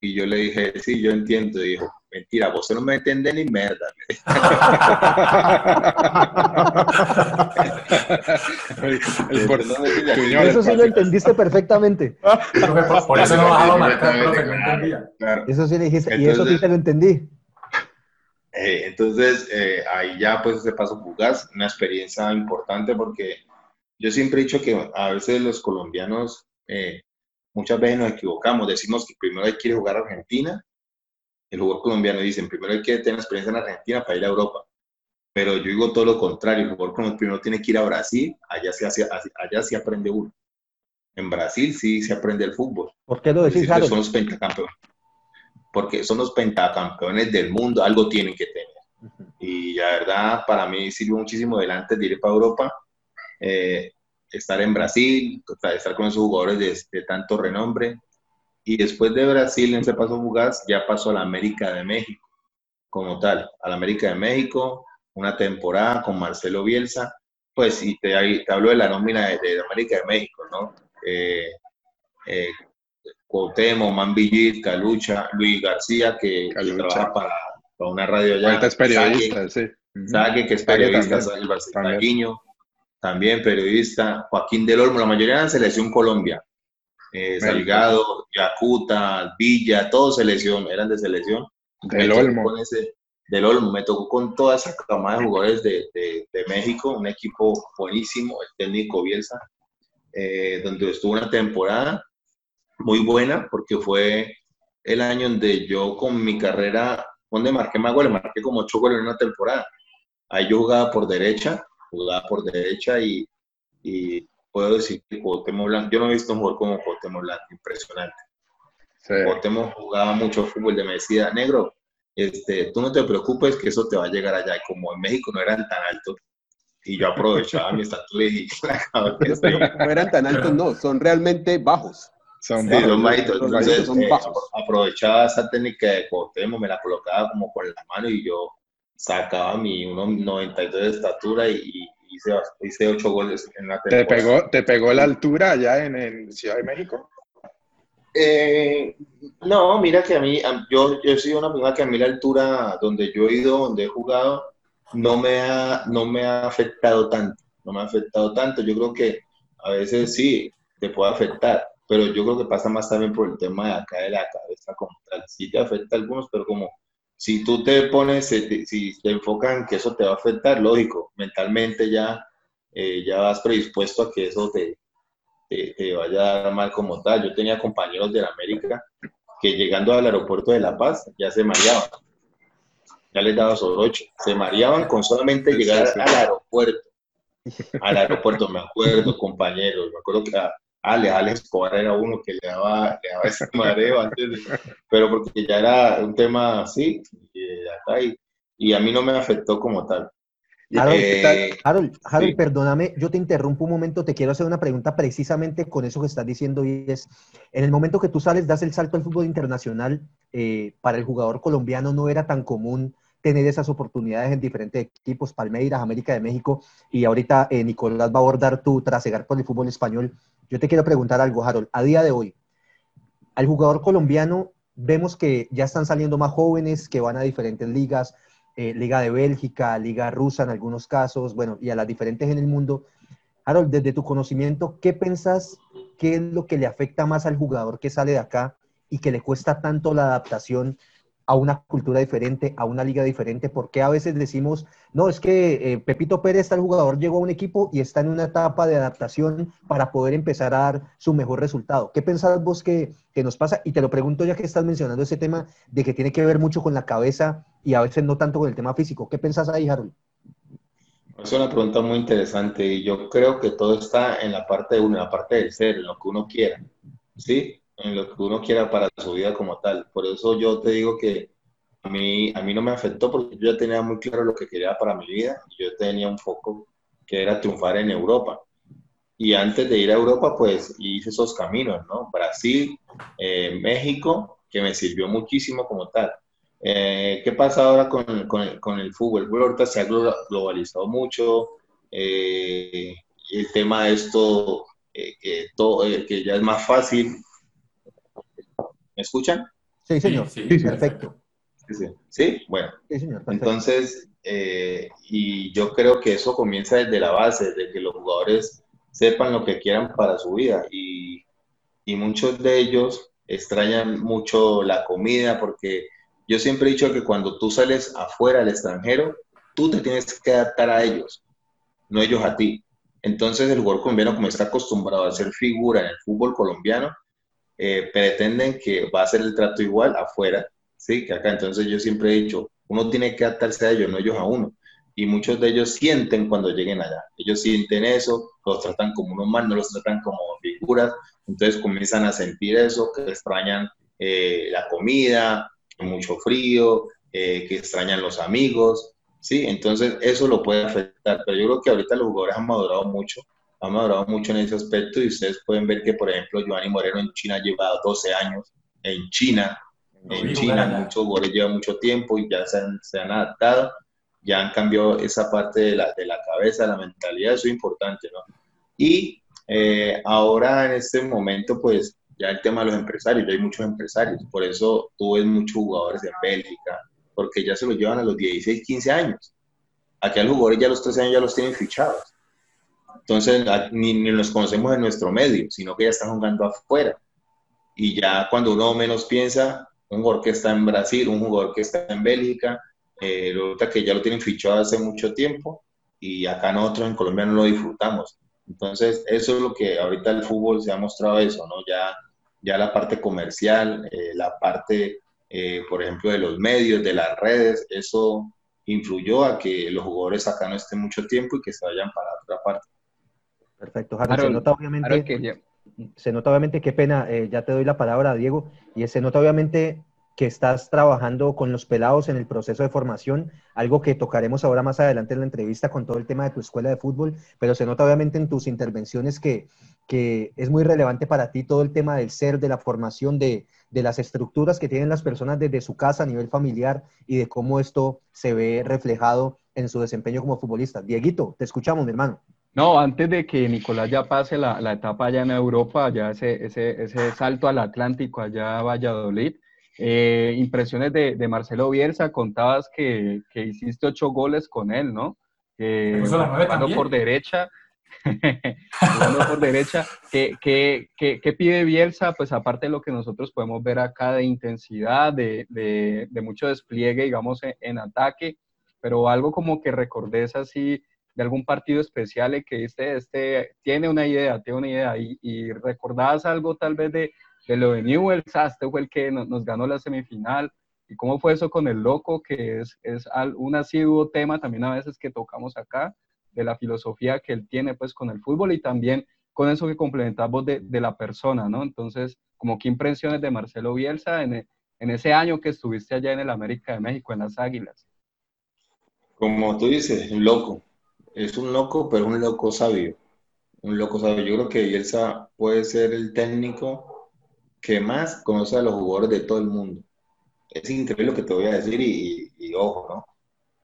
Y yo le dije, sí, yo entiendo. Y dijo, mentira, vos no me entendés ni merda. el, por- eso sí lo entendiste perfectamente. Por, eso no bajaba marcar, no entendía. Eso sí le dijiste. y eso sí Entonces- te lo entendí. Eh, entonces, eh, ahí ya pues ese paso fugaz, una experiencia importante porque yo siempre he dicho que a veces los colombianos eh, muchas veces nos equivocamos, decimos que primero hay que ir a jugar a Argentina, el jugador colombiano dicen primero hay que tener experiencia en Argentina para ir a Europa, pero yo digo todo lo contrario, el jugador colombiano primero tiene que ir a Brasil, allá se, hace, allá se aprende uno. En Brasil sí se aprende el fútbol. ¿Por qué lo decís, Harold? son los pentacampeones. Porque son los pentacampeones del mundo, algo tienen que tener. Y la verdad, para mí sirvió muchísimo delante de ir para Europa, eh, estar en Brasil, estar con esos jugadores de, de, tanto renombre. Y después de Brasil, en ese paso fugaz, ya pasó a la América de México, como tal, a la América de México, una temporada con Marcelo Bielsa. Pues, y te, te hablo de la nómina de, de América de México, ¿no? Eh, eh, Cuauhtémoc, Manvillit, Calucha, Luis García, que, que trabaja para, para, una radio allá. Ahorita es periodista, Sague, sí. Sague, que es periodista, Sague, también. también periodista, Joaquín del Olmo, la mayoría eran selección Colombia. Eh, Salgado, Yacuta, Villa, todos selección, eran de selección. Del Olmo. Ese, del Olmo, me tocó con toda esa camada de jugadores de, de, de México, un equipo buenísimo, el técnico Bielsa, eh, donde estuvo una temporada muy buena porque fue el año donde yo con mi carrera, donde marqué más goles, marqué como ocho goles en una temporada. Ahí yo jugaba por derecha, jugaba por derecha y, y puedo decir que Cuauhtémoc Blanco, yo no he visto un jugador como Cuauhtémoc Blanco, impresionante. Sí. Cuauhtémoc jugaba mucho fútbol, de me decía, negro, este, tú no te preocupes que eso te va a llegar allá. Y como en México no eran tan altos, y yo aprovechaba mi estatura y pero, no eran tan altos, no, son realmente bajos. Son sí, bajitos. Entonces, son. Eh, aprovechaba esa técnica de Cuauhtémoc, me la colocaba como con la mano y yo sacaba mi 1,92 de estatura y, y hice, hice 8 goles en la temporada. ¿Te pegó, ¿Te pegó la altura allá en, en Ciudad de México? Eh, no, mira que a mí, yo, yo he sido una persona que a mí la altura donde yo he ido, donde he jugado, no me ha, no me ha afectado tanto, no me ha afectado tanto. Yo creo que a veces sí te puede afectar, pero yo creo que pasa más también por el tema de acá de la cabeza como tal. Sí te afecta a algunos, pero como si tú te pones, si te enfocan que eso te va a afectar, lógico, mentalmente ya, eh, ya vas predispuesto a que eso te, te, te vaya a dar mal como tal. Yo tenía compañeros de la América que llegando al aeropuerto de La Paz ya se mareaban. Ya les daba sorocho. Se mareaban con solamente llegar al aeropuerto. Al aeropuerto, me acuerdo, compañeros. Me acuerdo que a Ale, Ale Escobar era uno que le daba, le daba ese mareo antes, de- pero porque ya era un tema así, y, acá, y, y a mí no me afectó como tal. Harold, Eh, Harold, Harold, sí. perdóname, yo te interrumpo un momento, te quiero hacer una pregunta precisamente con eso que estás diciendo y es, en el momento que tú sales, das el salto al fútbol internacional, eh, para el jugador colombiano no era tan común tener esas oportunidades en diferentes equipos, Palmeiras, América de México, y ahorita eh, Nicolás va a abordar tu trasegar por el fútbol español. Yo te quiero preguntar algo, Harold, a día de hoy, al jugador colombiano vemos que ya están saliendo más jóvenes que van a diferentes ligas, eh, Liga de Bélgica, Liga Rusa en algunos casos, bueno, y a las diferentes en el mundo. Harold, desde tu conocimiento, ¿qué pensás? ¿Qué es lo que le afecta más al jugador que sale de acá y que le cuesta tanto la adaptación a una cultura diferente, a una liga diferente? Porque a veces decimos, no, es que eh, Pepito Pérez, el jugador, llegó a un equipo y está en una etapa de adaptación para poder empezar a dar su mejor resultado. ¿Qué pensás vos que, que nos pasa? Y te lo pregunto ya que estás mencionando ese tema de que tiene que ver mucho con la cabeza y a veces no tanto con el tema físico. ¿Qué pensás ahí, Harold? Es una pregunta muy interesante y yo creo que todo está en la parte de uno, en la parte del ser, en lo que uno quiera, ¿sí? En lo que uno quiera para su vida como tal. Por eso yo te digo que a mí, a mí no me afectó porque yo ya tenía muy claro lo que quería para mi vida. Yo tenía un foco que era triunfar en Europa. Y antes de ir a Europa, pues hice esos caminos, ¿no? Brasil, eh, México, que me sirvió muchísimo como tal. Eh, ¿Qué pasa ahora con, con, el, con el fútbol? El fútbol ahorita se ha glo- globalizado mucho. eh, el tema de esto, eh, que, todo, eh, que ya es más fácil. ¿Me escuchan? Sí, señor. Sí, Sí, sí. Perfecto. Sí, sí. ¿Sí? Bueno. Sí, señor. Perfecto. Entonces, eh, y yo creo que eso comienza desde la base, desde que los jugadores sepan lo que quieran para su vida. Y, y muchos de ellos extrañan mucho la comida, porque yo siempre he dicho que cuando tú sales afuera al extranjero, tú te tienes que adaptar a ellos, no ellos a ti. Entonces, el jugador colombiano, como está acostumbrado a ser figura en el fútbol colombiano, eh, pretenden que va a ser el trato igual afuera, ¿sí? Que acá. Entonces yo siempre he dicho, uno tiene que adaptarse a ellos, no ellos a uno. Y muchos de ellos sienten cuando lleguen allá. Ellos sienten eso, los tratan como unos más, no los tratan como figuras. Entonces comienzan a sentir eso, que extrañan eh, la comida, mucho frío, eh, que extrañan los amigos, ¿sí? Entonces eso lo puede afectar. Pero yo creo que ahorita los jugadores han madurado mucho ha madurado mucho en ese aspecto y ustedes pueden ver que, por ejemplo, Giovanni Moreno en China lleva 12 años, en China, en China muchos jugadores llevan mucho tiempo y ya se han, se han adaptado, ya han cambiado esa parte de la, de la cabeza, la mentalidad, eso es importante, ¿no? Y eh, ahora en este momento, pues ya el tema de los empresarios, ya hay muchos empresarios, por eso tú ves muchos jugadores en Bélgica, porque ya se los llevan a los 16, 15 años. Aquí a los jugadores ya a los 13 años ya los tienen fichados. Entonces, a- ni, ni los conocemos en nuestro medio, sino que ya están jugando afuera. Y ya cuando uno menos piensa, un jugador que está en Brasil, un jugador que está en Bélgica, eh, que ya lo tienen fichado hace mucho tiempo y acá nosotros en Colombia no lo disfrutamos. Entonces, eso es lo que ahorita el fútbol se ha mostrado eso, ¿no? Ya, ya la parte comercial, eh, la parte, eh, por ejemplo, de los medios, de las redes, eso influyó a que los jugadores acá no estén mucho tiempo y que se vayan para otra parte. Perfecto, Harold. Se nota obviamente, Harold, que se nota obviamente, qué pena, eh, ya te doy la palabra, Diego, y se nota obviamente que estás trabajando con los pelados en el proceso de formación, algo que tocaremos ahora más adelante en la entrevista con todo el tema de tu escuela de fútbol, pero se nota obviamente en tus intervenciones que, que es muy relevante para ti todo el tema del ser, de la formación, de, de las estructuras que tienen las personas desde su casa a nivel familiar y de cómo esto se ve reflejado en su desempeño como futbolista. Dieguito, te escuchamos, mi hermano. No, antes de que Nicolás ya pase la, la etapa allá en Europa, ya ese, ese, ese salto al Atlántico, allá a Valladolid, eh, impresiones de, de Marcelo Bielsa, contabas que, que hiciste ocho goles con él, ¿no? Eh, ¿Te puso la nueve jugando por derecha, jugando por derecha, ¿qué, qué, qué, qué pide Bielsa? Pues aparte de lo que nosotros podemos ver acá de intensidad, de, de, de mucho despliegue, digamos, en, en ataque, pero algo como que recordes así de algún partido especial que este, este tiene una idea, tiene una idea y, y recordabas algo tal vez de, de lo de Newell's, ah, este fue el que nos, nos, ganó la semifinal y cómo fue eso con el loco, que es, es un asiduo tema también a veces que tocamos acá, de la filosofía que él tiene pues con el fútbol y también con eso que complementamos de, de la persona, ¿no? Entonces, como qué impresiones de Marcelo Bielsa en, en ese año que estuviste allá en el América de México, en las Águilas. Como tú dices, un loco. Es un loco, pero un loco sabio. Un loco sabio. Yo creo que Bielsa puede ser el técnico que más conoce a los jugadores de todo el mundo. Es increíble lo que te voy a decir y, y, ojo, ¿no?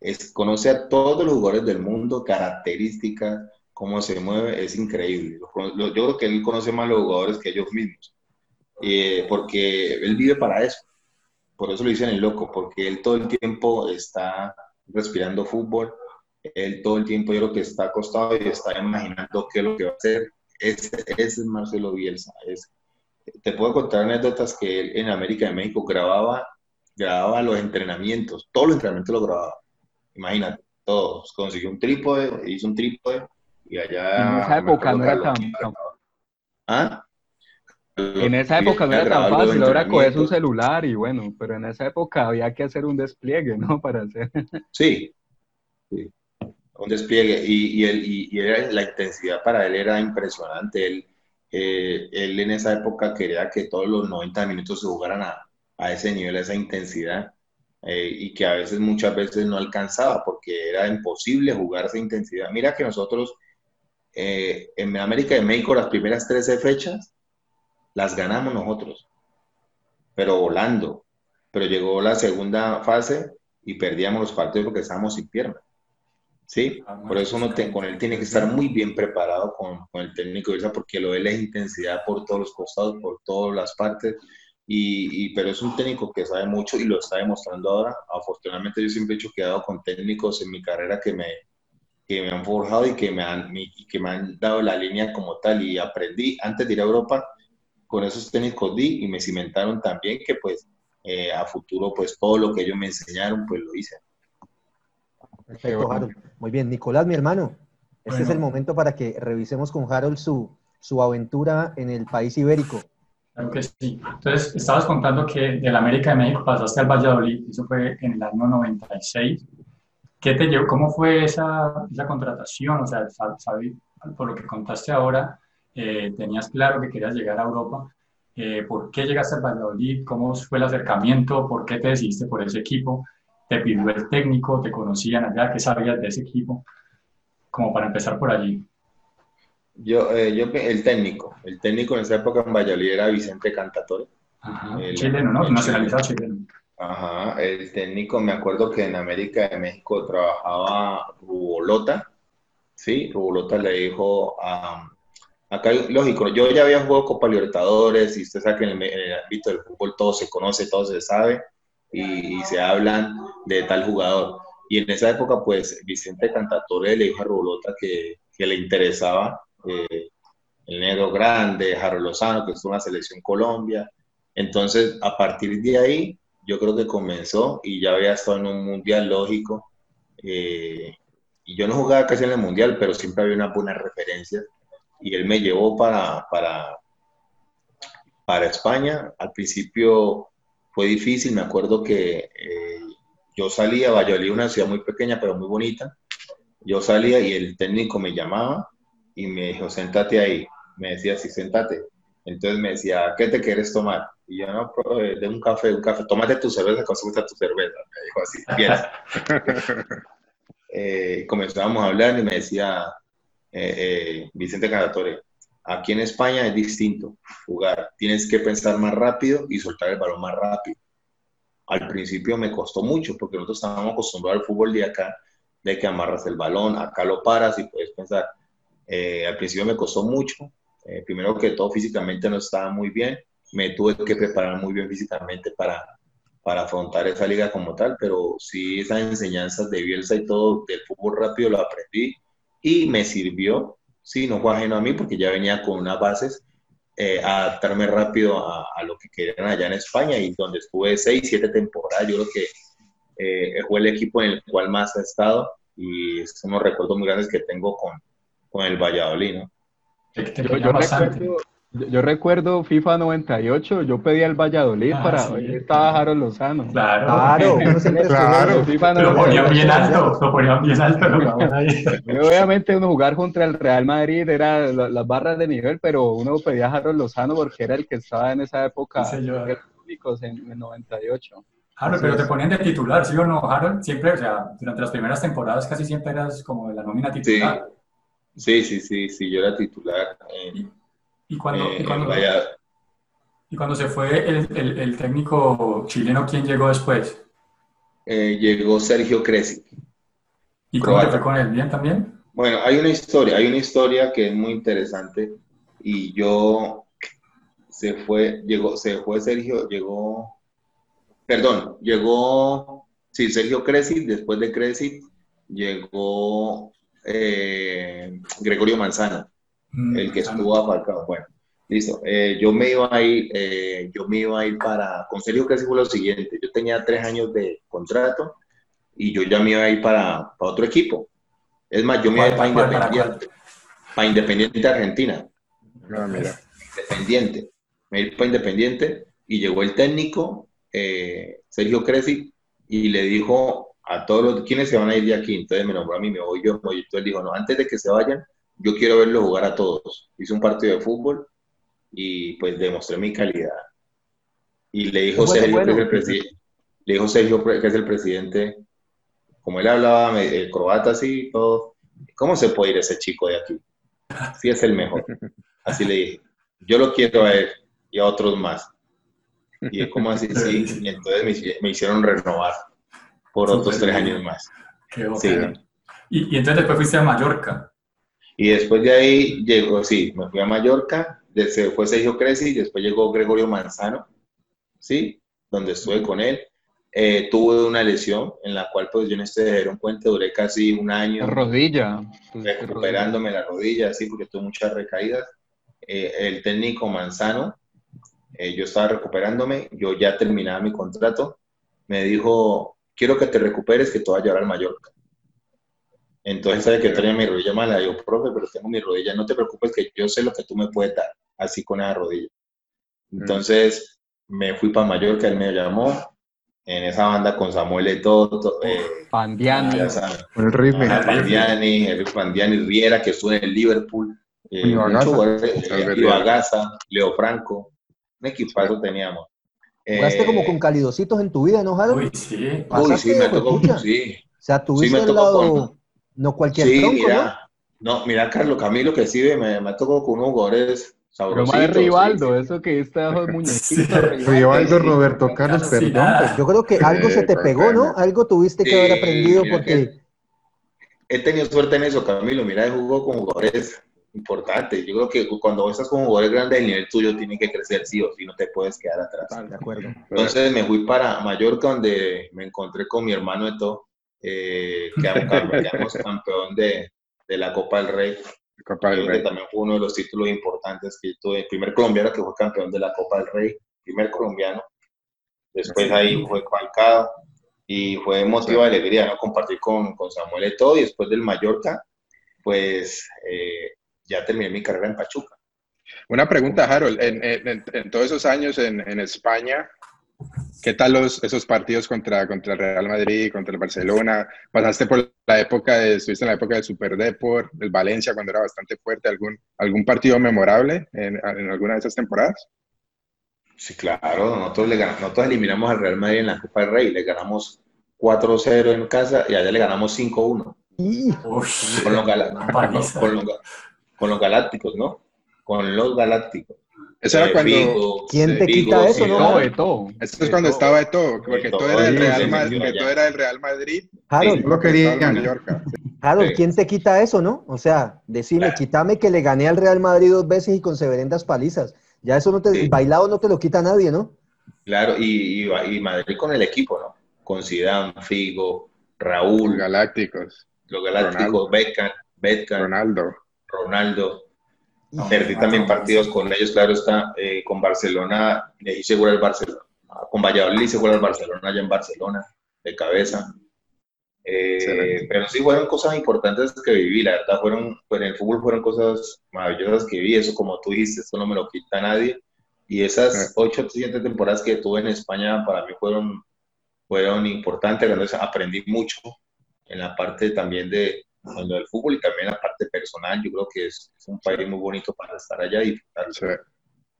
Es, conoce a todos los jugadores del mundo, características, cómo se mueve, es increíble. Yo creo que él conoce más a los jugadores que ellos mismos, eh, porque él vive para eso. Por eso lo dicen el loco, porque él todo el tiempo está respirando fútbol, él todo el tiempo yo creo que está acostado y está imaginando qué es lo que va a hacer. Ese, es Marcelo Bielsa. Es, te puedo contar anécdotas que él en América de México grababa, grababa los entrenamientos, todos los entrenamientos los grababa. Imagínate, todos. Consiguió un trípode, hizo un trípode y allá... En esa época no era tan... ¿Ah? En esa época no era tan fácil, ahora coges un celular y bueno, pero en esa época había que hacer un despliegue, ¿no? Para hacer. Sí, sí. Un despliegue y, él, y, era, la intensidad para él era impresionante. Él, eh, él en esa época quería que todos los 90 minutos se jugaran a, ese nivel, a esa intensidad. Eh, y que a veces, muchas veces no alcanzaba porque era imposible jugar esa intensidad. Mira que nosotros eh, en América de México las primeras 13 fechas las ganamos nosotros, pero volando. Pero llegó la segunda fase y perdíamos los partidos porque estábamos sin pierna. ¿Sí? Por eso uno con él tiene que estar muy bien preparado con, con el técnico porque lo ve la intensidad por todos los costados, por todas las partes. Y, y, pero es un técnico que sabe mucho y lo está demostrando ahora. Afortunadamente yo siempre he quedado con técnicos en mi carrera que me, que me han forjado y que me han, y que me han dado la línea como tal y aprendí antes de ir a Europa con esos técnicos di y me cimentaron también que pues eh, a futuro pues todo lo que ellos me enseñaron pues lo hice. Perfecto, Harold. Muy bien, Nicolás, mi hermano, este es el momento para que revisemos con Harold su, su aventura en el país ibérico. Claro que sí. Entonces, estabas contando que del América de México pasaste al Valladolid, eso fue en el año 96. ¿Qué te llevó? ¿Cómo fue esa, esa contratación? O sea, sabí, por lo que contaste ahora, eh, tenías claro que querías llegar a Europa. Eh, ¿Por qué llegaste al Valladolid? ¿Cómo fue el acercamiento? ¿Por qué te decidiste por ese equipo? ¿Te pidió el técnico? ¿Te conocían allá? ¿Qué sabías de ese equipo? Como para empezar por allí. Yo, eh, yo el técnico, el técnico en esa época en Valladolid era Vicente Cantatore. Ajá, chileno, ¿no? Nacionalizado chileno. Ajá, el técnico, me acuerdo que en América de México trabajaba Rubolota, ¿sí? Rubolota le dijo a, Acá, lógico, yo ya había jugado Copa Libertadores y usted sabe que en el, ámbito del fútbol todo se conoce, todo se sabe y, se hablan de tal jugador. Y en esa época, pues, Vicente Cantatore le dijo a Rubolota que, que le interesaba eh, el negro grande, Jaro Lozano, que estuvo en la selección Colombia. Entonces, a partir de ahí, yo creo que comenzó y ya había estado en un mundial lógico. Eh, y yo no jugaba casi en el mundial, pero siempre había una buena referencia y él me llevó para, para, para España. Al principio fue difícil, me acuerdo que eh, yo salía a Valladolid, una ciudad muy pequeña pero muy bonita. Yo salía y el técnico me llamaba y me dijo, sentate ahí. Me decía, sí, sentate. Entonces me decía, ¿qué te quieres tomar? Y yo, no, de un café, un café, tómate tu cerveza, gusta tu cerveza. Me dijo así, eh, comenzábamos a hablar y me decía, eh, eh, Vicente Cantatore, aquí en España es distinto jugar. Tienes que pensar más rápido y soltar el balón más rápido. Al principio me costó mucho porque nosotros estábamos acostumbrados al fútbol de acá, de que amarras el balón, acá lo paras y puedes pensar. Eh, al principio me costó mucho. primero que todo, físicamente no estaba muy bien. Me tuve que preparar muy bien físicamente para, para afrontar esa liga como tal, pero sí esas enseñanzas de Bielsa y todo del fútbol rápido lo aprendí y me sirvió, sí, no fue ajeno a mí porque ya venía con unas bases, eh, adaptarme rápido a, lo que querían allá en España y donde estuve seis, siete temporadas, yo creo que eh, fue el equipo en el cual más he estado y es unos recuerdos muy grandes que tengo con, con el Valladolid, ¿no? Yo, yo recuerdo, yo, yo recuerdo FIFA 98, yo pedí al Valladolid Ah, para sí. ahí estaba Harold Lozano. Claro. Claro, Claro. FIFA Lo ponían 98. bien alto, lo ponían bien alto, lo obviamente uno jugar contra el Real Madrid era la- las barras de nivel, pero uno pedía a Harold Lozano porque era el que estaba en esa época Sí, señor. de los únicos en el 98. Harold, pero te ponían de titular, ¿sí o no, Harold? Siempre, o sea, durante las primeras temporadas casi siempre eras como de la nómina titular. Sí, sí, sí, sí, yo era titular en, Y cuando, y cuando, en Valladolid. y cuando se fue el, el, el técnico chileno, ¿quién llegó después? Eh, llegó Sergio Cresci. ¿Y cómo te fue con él? ¿Bien también? Bueno, hay una historia, hay una historia que es muy interesante y yo se fue, llegó, se fue Sergio, llegó, perdón, llegó, sí, Sergio Cresci, después de Cresci llegó eh, Gregorio Manzano, Mm, el que ah, estuvo aparcado. Bueno, listo. Eh, yo me iba a ir, eh, yo me iba a ir para, con Sergio Cresci fue lo siguiente, yo tenía tres años de contrato y yo ya me iba a ir para, para otro equipo. Es más, yo me iba a ir para ¿Cuál, cuál, para Independiente, para Independiente Argentina, Ah, mira. Independiente. Me iba para Independiente y llegó el técnico, eh, Sergio Cresci, y le dijo a todos los, ¿quiénes se van a ir de aquí? Entonces me nombró a mí, me voy yo, me voy. Entonces dijo, no, antes de que se vayan, yo quiero verlos jugar a todos. Hice un partido de fútbol y pues demostré mi calidad. Y le dijo Bueno, Sergio, bueno. que es el presidente, le dijo Sergio, que es el presidente, como él hablaba el croata así y todo, ¿cómo se puede ir ese chico de aquí? Sí es el mejor. Así le dije, yo lo quiero a él y a otros más. Y él, ¿cómo así? Sí, y entonces me, me hicieron renovar por otros tres bien. años más. Qué Sí. Y, y entonces después fuiste a Mallorca. Y después de ahí llegó, sí, me fui a Mallorca, de- se fue Sergio Cresci, después llegó Gregorio Manzano, ¿sí? Donde estuve con él. Eh, tuve una lesión en la cual, pues, yo en este dieron cuenta, duré casi un año Rodilla. pues, recuperándome la rodilla, así, porque tuve muchas recaídas. Eh, el técnico Manzano, eh, yo estaba recuperándome, yo ya terminaba mi contrato, me dijo, quiero que te recuperes, que te voy a llevar al Mallorca. Entonces, sabe que tenía mi rodilla mala, yo, profe, pero tengo mi rodilla, no te preocupes, que yo sé lo que tú me puedes dar, así con esa rodilla. Entonces, me fui para Mallorca, él me llamó, en esa banda con Samuel Eto'o, eh, Pandiani. el rifle. Ajá, Pandiani, Enrique Pandiani Riera, que estuvo en el Liverpool. Eh, Ibagaza. eh, Leo Franco. Un equipazo teníamos. Jugaste Eh, como con calidositos en tu vida, ¿no, Harold? Uy, sí. Uy, sí, me tocó. Sí, O sea, tuviste me al tocó lado, con- no cualquier sí, tronco, mira. No, mira, Carlos Camilo, que sí, me, me tocó con unos jugadores Pero sabrositos. más de Rivaldo, sí. eso que está esos muñequitos. Sí. Rivaldo, Roberto Carlos, perdón. pero-. Yo creo que algo se te pegó, ¿no? Algo tuviste que haber aprendido porque... He tenido suerte en eso, Camilo. Mira, jugó con jugadores importantes. Yo creo que cuando estás con jugadores grandes, el nivel tuyo tiene que crecer sí o sí, no te puedes quedar atrás. De acuerdo. Entonces me fui para Mallorca, donde me encontré con mi hermano Eto, eh, que quedamos campeón de, de la Copa del Rey, Copa del que Rey. también fue uno de los títulos importantes que tuve. El primer colombiano que fue campeón de la Copa del Rey, primer colombiano. Después ahí fue Falcao y fue motivo de alegría, ¿no? Compartir con, con Samuel Eto y después del Mallorca, pues eh, ya terminé mi carrera en Pachuca. Una pregunta, Harold. En, en- en- en todos esos años en, en España, ¿qué tal los, esos partidos contra, contra el Real Madrid, contra el Barcelona? ¿Pasaste por la época de, estuviste en la época del Super Deport, del Valencia, cuando era bastante fuerte? ¿Algún, algún partido memorable en, en alguna de esas temporadas? Sí, claro, nosotros, le ganamos, nosotros eliminamos al Real Madrid en la Copa del Rey, le ganamos 4-0 en casa y allá le ganamos 5-1 Y Uf, con con, con los galácticos, ¿no? Con los galácticos. Eso era Eh, cuando... Vigo, ¿Quién te Vigo, quita eso, no? Todo. Esto es cuando estaba de todo, porque todo era del Real Madrid, era del Real Madrid. Harold, lo querían. Mallorca. Harold. ¿quién te quita eso, no? O sea, decime, Claro. quítame que le gané al Real Madrid dos veces y con severendas palizas. Ya eso no te, Sí. el bailado no te lo quita nadie, ¿no? Claro, y, y, y Madrid con el equipo, ¿no? Con Zidane, Figo, Los Raúl, Galácticos, los galácticos. Beckham, Beckham, Ronaldo. Ronaldo. No, Perdí no, también no, partidos con ellos, claro está, eh, con Barcelona, le hice jugar al Barcelona, con Valladolid hice jugar al Barcelona allá en Barcelona, de cabeza. Eh, pero sí fueron cosas importantes que viví, la verdad, fueron, pues en el fútbol fueron cosas maravillosas que viví, eso como tú dijiste, esto no me lo quita nadie. Y esas ocho siete temporadas que tuve en España para mí fueron, fueron importantes, aprendí mucho en la parte también de, del fútbol y también la parte personal. Yo creo que es, un país muy bonito para estar allá y disfrutar.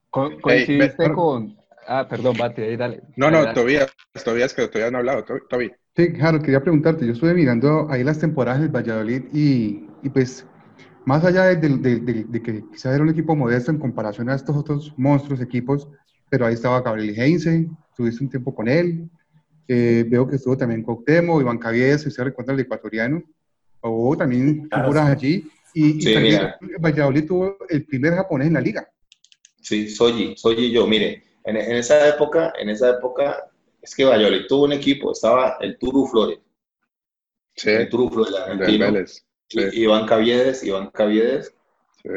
coincidiste con... Ah, perdón, Bate, ahí dale. No, no, todavía, todavía es que todavía no he hablado, todavía. Sí, claro, quería preguntarte, yo estuve mirando ahí las temporadas del Valladolid y, y pues más allá de, de, que quizás era un equipo modesto en comparación a estos otros monstruos equipos, pero ahí estaba Gabriel Heinze, tuviste un tiempo con él, eh, veo que estuvo también Coctemo, Iván Caviedes, si se recuerda el ecuatoriano, hubo también figuras allí, y, también Valladolid tuvo el primer japonés en la liga. Sí, Soji, Soji yo, mire, en, en, esa época, en esa época, es que Valladolid tuvo un equipo, estaba el Turu Flores, sí, el Turu Flores, el Sí. Iván Caviedes, Iván Caviedes. Sí.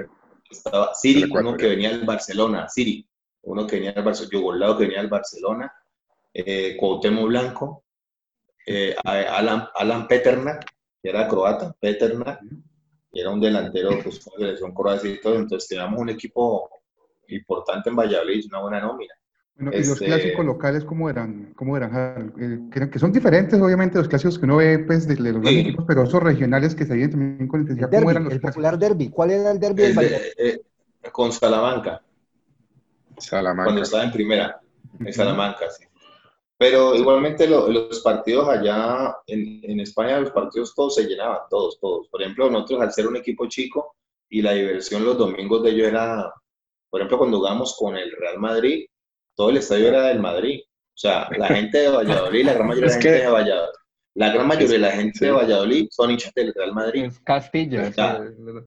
Estaba Siri, uno que venía del Barcelona, Siri, uno que venía del Barcelona, Yugolado que venía del Barcelona, eh, Cuauhtémoc Blanco, eh, Alan, Alan Peternak, que era croata, Peternak, era un delantero pues, de selección croata y todo, entonces teníamos un equipo importante en Valladolid, una buena nómina. Bueno, ¿y los este, clásicos locales cómo eran? ¿Cómo eran? Eh, que, son diferentes, obviamente, los clásicos que uno ve pues, de, los equipos, pero esos regionales que se viven también con intensidad. ¿Cómo eran los el popular derby. ¿Cuál era el derby del eh, con Salamanca. Salamanca. Cuando estaba en primera, en Salamanca, sí. Pero igualmente los partidos allá en, en, España, los partidos todos se llenaban, todos, todos. Por ejemplo, nosotros al ser un equipo chico y la diversión los domingos de ellos era, por ejemplo, cuando jugamos con el Real Madrid, todo el estadio era del Madrid. O sea, la gente de Valladolid, la gran mayoría de la gente de Valladolid. La gran mayoría de la gente de Valladolid son hinchas del Real Madrid. Castilla.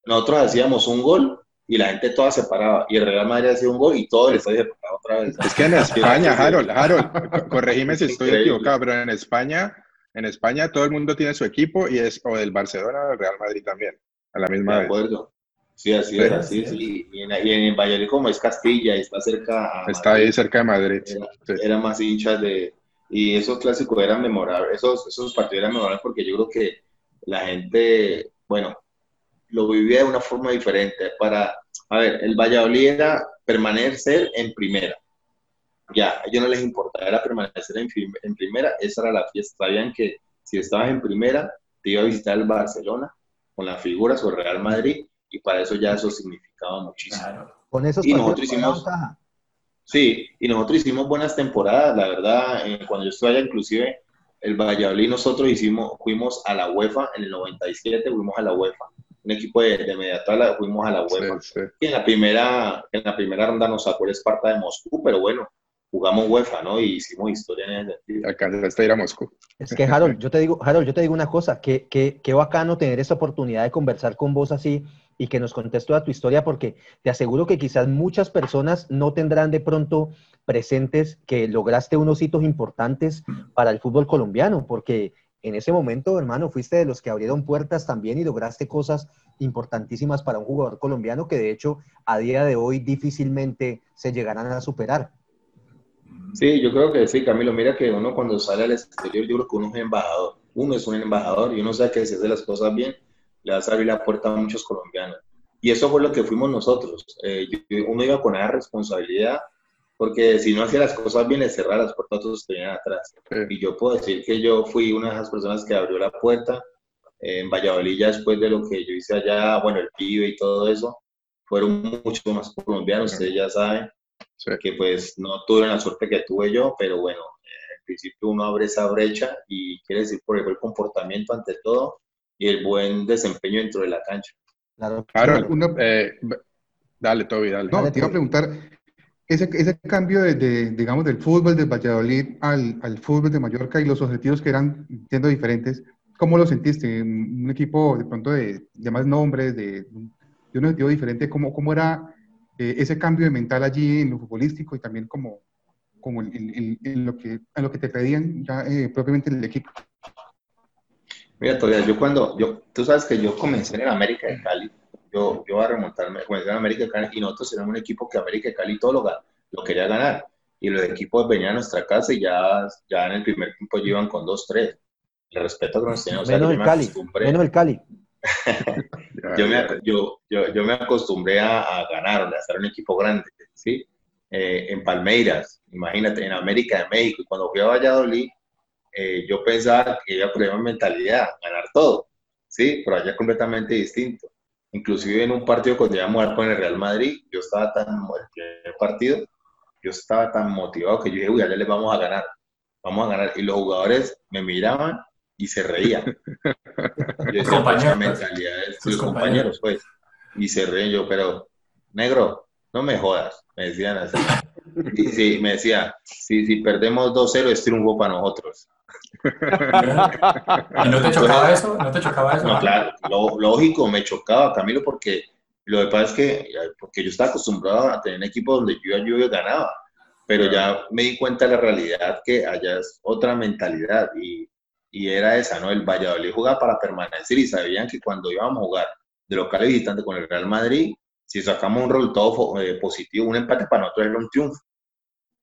nosotros hacíamos un gol y la gente toda se paraba. Y el Real Madrid hacía un gol y todo el estadio se paraba otra vez. Es que en España, Harold, Harold, corregime si estoy equivocado, pero en España, en España todo el mundo tiene su equipo y es o del Barcelona o del Real Madrid también, a la misma de acuerdo. Sí, así es, así, sí. Y en, y en Valladolid, como es Castilla está cerca. está ahí cerca de Madrid. Era, más hinchas de. Y esos clásicos eran memorables, esos, esos partidos eran memorables porque yo creo que la gente, bueno, lo vivía de una forma diferente. Para, a ver, el Valladolid era permanecer en primera. Ya, a ellos no les importaba, era permanecer en, en primera, esa era la fiesta. Sabían que si estabas en primera, te iba a visitar el Barcelona con la figura sobre Real Madrid y para eso ya eso significaba muchísimo. Con esos y nosotros hicimos, sí, y nosotros hicimos buenas temporadas, la verdad, eh, cuando yo estuve allá inclusive el Valladolid nosotros hicimos, fuimos a la UEFA en el 97, fuimos a la UEFA, un equipo de, de media tabla, fuimos a la UEFA. Y en la primera, en la primera ronda nos sacó el Esparta de Moscú, pero bueno, jugamos UEFA, ¿no? Y hicimos historia en ese sentido. Acá hasta ir a Moscú. Es que Harold, yo te digo, Harold, yo te digo una cosa, que, que, que bacano tener esta oportunidad de conversar con vos así y que nos contes toda tu historia, porque te aseguro que quizás muchas personas no tendrán de pronto presentes que lograste unos hitos importantes para el fútbol colombiano, porque en ese momento, hermano, fuiste de los que abrieron puertas también y lograste cosas importantísimas para un jugador colombiano que de hecho a día de hoy difícilmente se llegarán a superar. Sí, yo creo que sí, Camilo. Mira que uno cuando sale al exterior, yo creo que uno es un embajador. Uno es un embajador y uno sabe que si hace las cosas bien, le vas a abrir la puerta a muchos colombianos. Y eso fue lo que fuimos nosotros. Eh, uno iba con esa responsabilidad, porque si no hacía las cosas bien, le cerraba las puertas a todos que venían atrás. Y yo puedo decir que yo fui una de esas personas que abrió la puerta en Valladolid ya después de lo que yo hice allá, bueno, el pibe y todo eso, fueron mucho más colombianos, ustedes ya saben, que pues no tuve la suerte que tuve yo, pero bueno, eh, en principio uno abre esa brecha y quiere decir por el comportamiento ante todo y el buen desempeño dentro de la cancha. Claro, claro eh, dale, Toby, dale. No, te iba a preguntar, ese, ese cambio de, digamos, del fútbol de Valladolid al, al, fútbol de Mallorca y los objetivos que eran, siendo diferentes, ¿cómo lo sentiste? Un equipo de pronto de, de más nombres, de, de, un objetivo diferente, ¿cómo, cómo era eh, ese cambio de mental allí en lo futbolístico y también como, como en, lo, que, en lo que te pedían ya eh, propiamente el equipo? Mira, todavía yo cuando, yo, tú sabes que yo comencé en América de Cali, yo, yo a remontarme, comencé en América de Cali y nosotros éramos un equipo que América de Cali todo lo, lo quería ganar. Y los equipos venían a nuestra casa y ya, ya en el primer tiempo iban con 2-3. el respeto que nos tienen. O sea, Menos el me Cali, menos el Cali. yo me, yo, yo, yo me acostumbré a, a ganar, a en un equipo grande, ¿sí? Eh, en Palmeiras, imagínate, en América de México. Y cuando fui a Valladolid, eh, yo pensaba que iba a poner mentalidad, ganar todo, ¿sí? Pero allá es completamente distinto. Inclusive en un partido cuando íbamos a jugar con el Real Madrid, yo estaba tan, el primer partido, yo estaba tan motivado que yo dije, uy, allá les vamos a ganar, vamos a ganar. Y los jugadores me miraban y se reían. Yo decía, compañeros, "Pucha, mentalidades, sus los compañeros. compañeros, pues. Y se reían yo, pero, negro, no me jodas, me decían así. Y sí, me decía, si, si perdemos 2-0 es triunfo para nosotros. ¿Y no te chocaba eso? ¿No te chocaba eso? No, claro, lo- lógico, me chocaba, Camilo, porque lo que pasa es que porque yo estaba acostumbrado a tener equipos donde yo, yo ganaba, pero ya me di cuenta de la realidad que allá es otra mentalidad y, y era esa, ¿no? El Valladolid jugaba para permanecer y sabían que cuando íbamos a jugar de local y visitante con el Real Madrid, si sacamos un resultado eh, positivo, un empate para nosotros era un triunfo.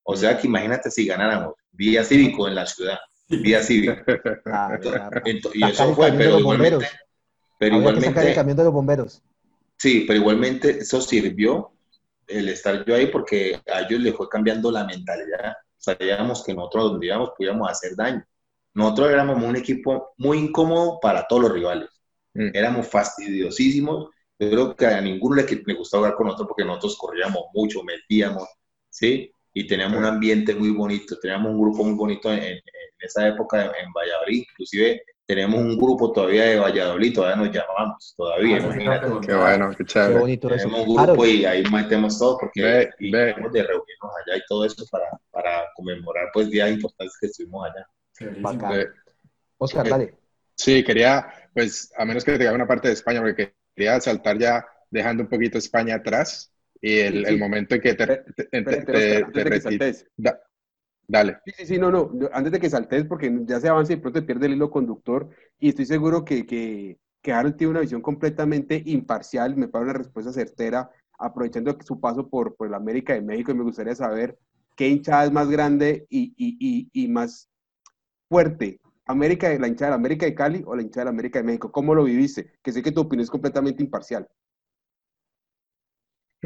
O sea que imagínate si ganáramos, vía cívico en la ciudad, claro. Ento- y eso fue, pero los igualmente, bomberos. pero Había que sacar el camión de los bomberos. sí, pero igualmente eso sirvió el estar yo ahí porque a ellos les fue cambiando la mentalidad. Sabíamos que nosotros donde íbamos podíamos hacer daño. Nosotros éramos un equipo muy incómodo para todos los rivales. Mm. Éramos fastidiosísimos. Yo creo que a ninguno le, le gustaba jugar con nosotros porque nosotros corríamos mucho, metíamos, ¿sí? Y teníamos un ambiente muy bonito, teníamos un grupo muy bonito en, en- esa época en, en Valladolid. Inclusive tenemos un grupo todavía de Valladolid, todavía nos llamamos, todavía, Ah, eso imagínate. Qué bueno, qué Qué chévere. bonito eso. Tenemos un grupo Harold, y ahí metemos todo porque Ve, y ve. de reunirnos allá y todo eso para, para conmemorar pues días importantes que estuvimos allá. Oscar, dale. Sí, quería, pues, a menos que te diga una parte de España, porque quería saltar ya dejando un poquito España atrás y el, Sí, sí. el momento en que te, te, te- te- da- dale. Sí, sí, sí, no, no, antes de que saltes, porque ya se avanza y pronto te pierde el hilo conductor, y estoy seguro que, que, que Harold tiene una visión completamente imparcial, me parece una respuesta certera, aprovechando su paso por, por la América de México, y me gustaría saber qué hinchada es más grande y, y, y, y más fuerte, América, la hinchada de la América de Cali o la hinchada de la América de México, ¿cómo lo viviste? Que sé que tu opinión es completamente imparcial.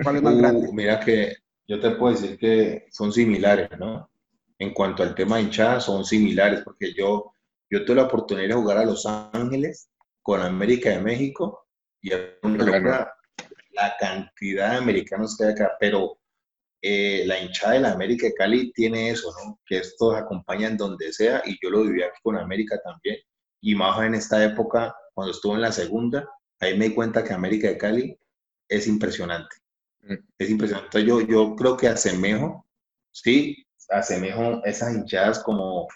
¿Cuál es más Uh, grande? mira que yo te puedo decir que son similares, ¿no? En cuanto al tema de hinchada, son similares, porque yo, yo tuve la oportunidad de jugar a Los Ángeles con América de México y locura la cantidad de americanos que hay acá, pero eh, la hinchada de la América de Cali tiene eso, ¿no? Que estos acompañan donde sea y yo lo viví aquí con América también. Y más en esta época, cuando estuve en la segunda, ahí me di cuenta que América de Cali es impresionante. Es impresionante. Yo, yo creo que asemejo, sí, asemejo esas hinchadas como,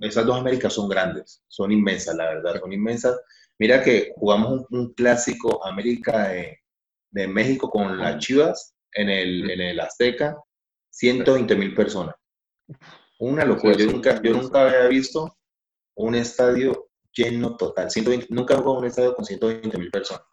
esas dos Américas son grandes, son inmensas, la verdad, son inmensas. Mira que jugamos un, un clásico América de, de México con las Chivas en el, en el Azteca, 120 mil personas. Una locura. Yo nunca, yo nunca había visto un estadio lleno total. 120, nunca jugado un estadio con 120 mil personas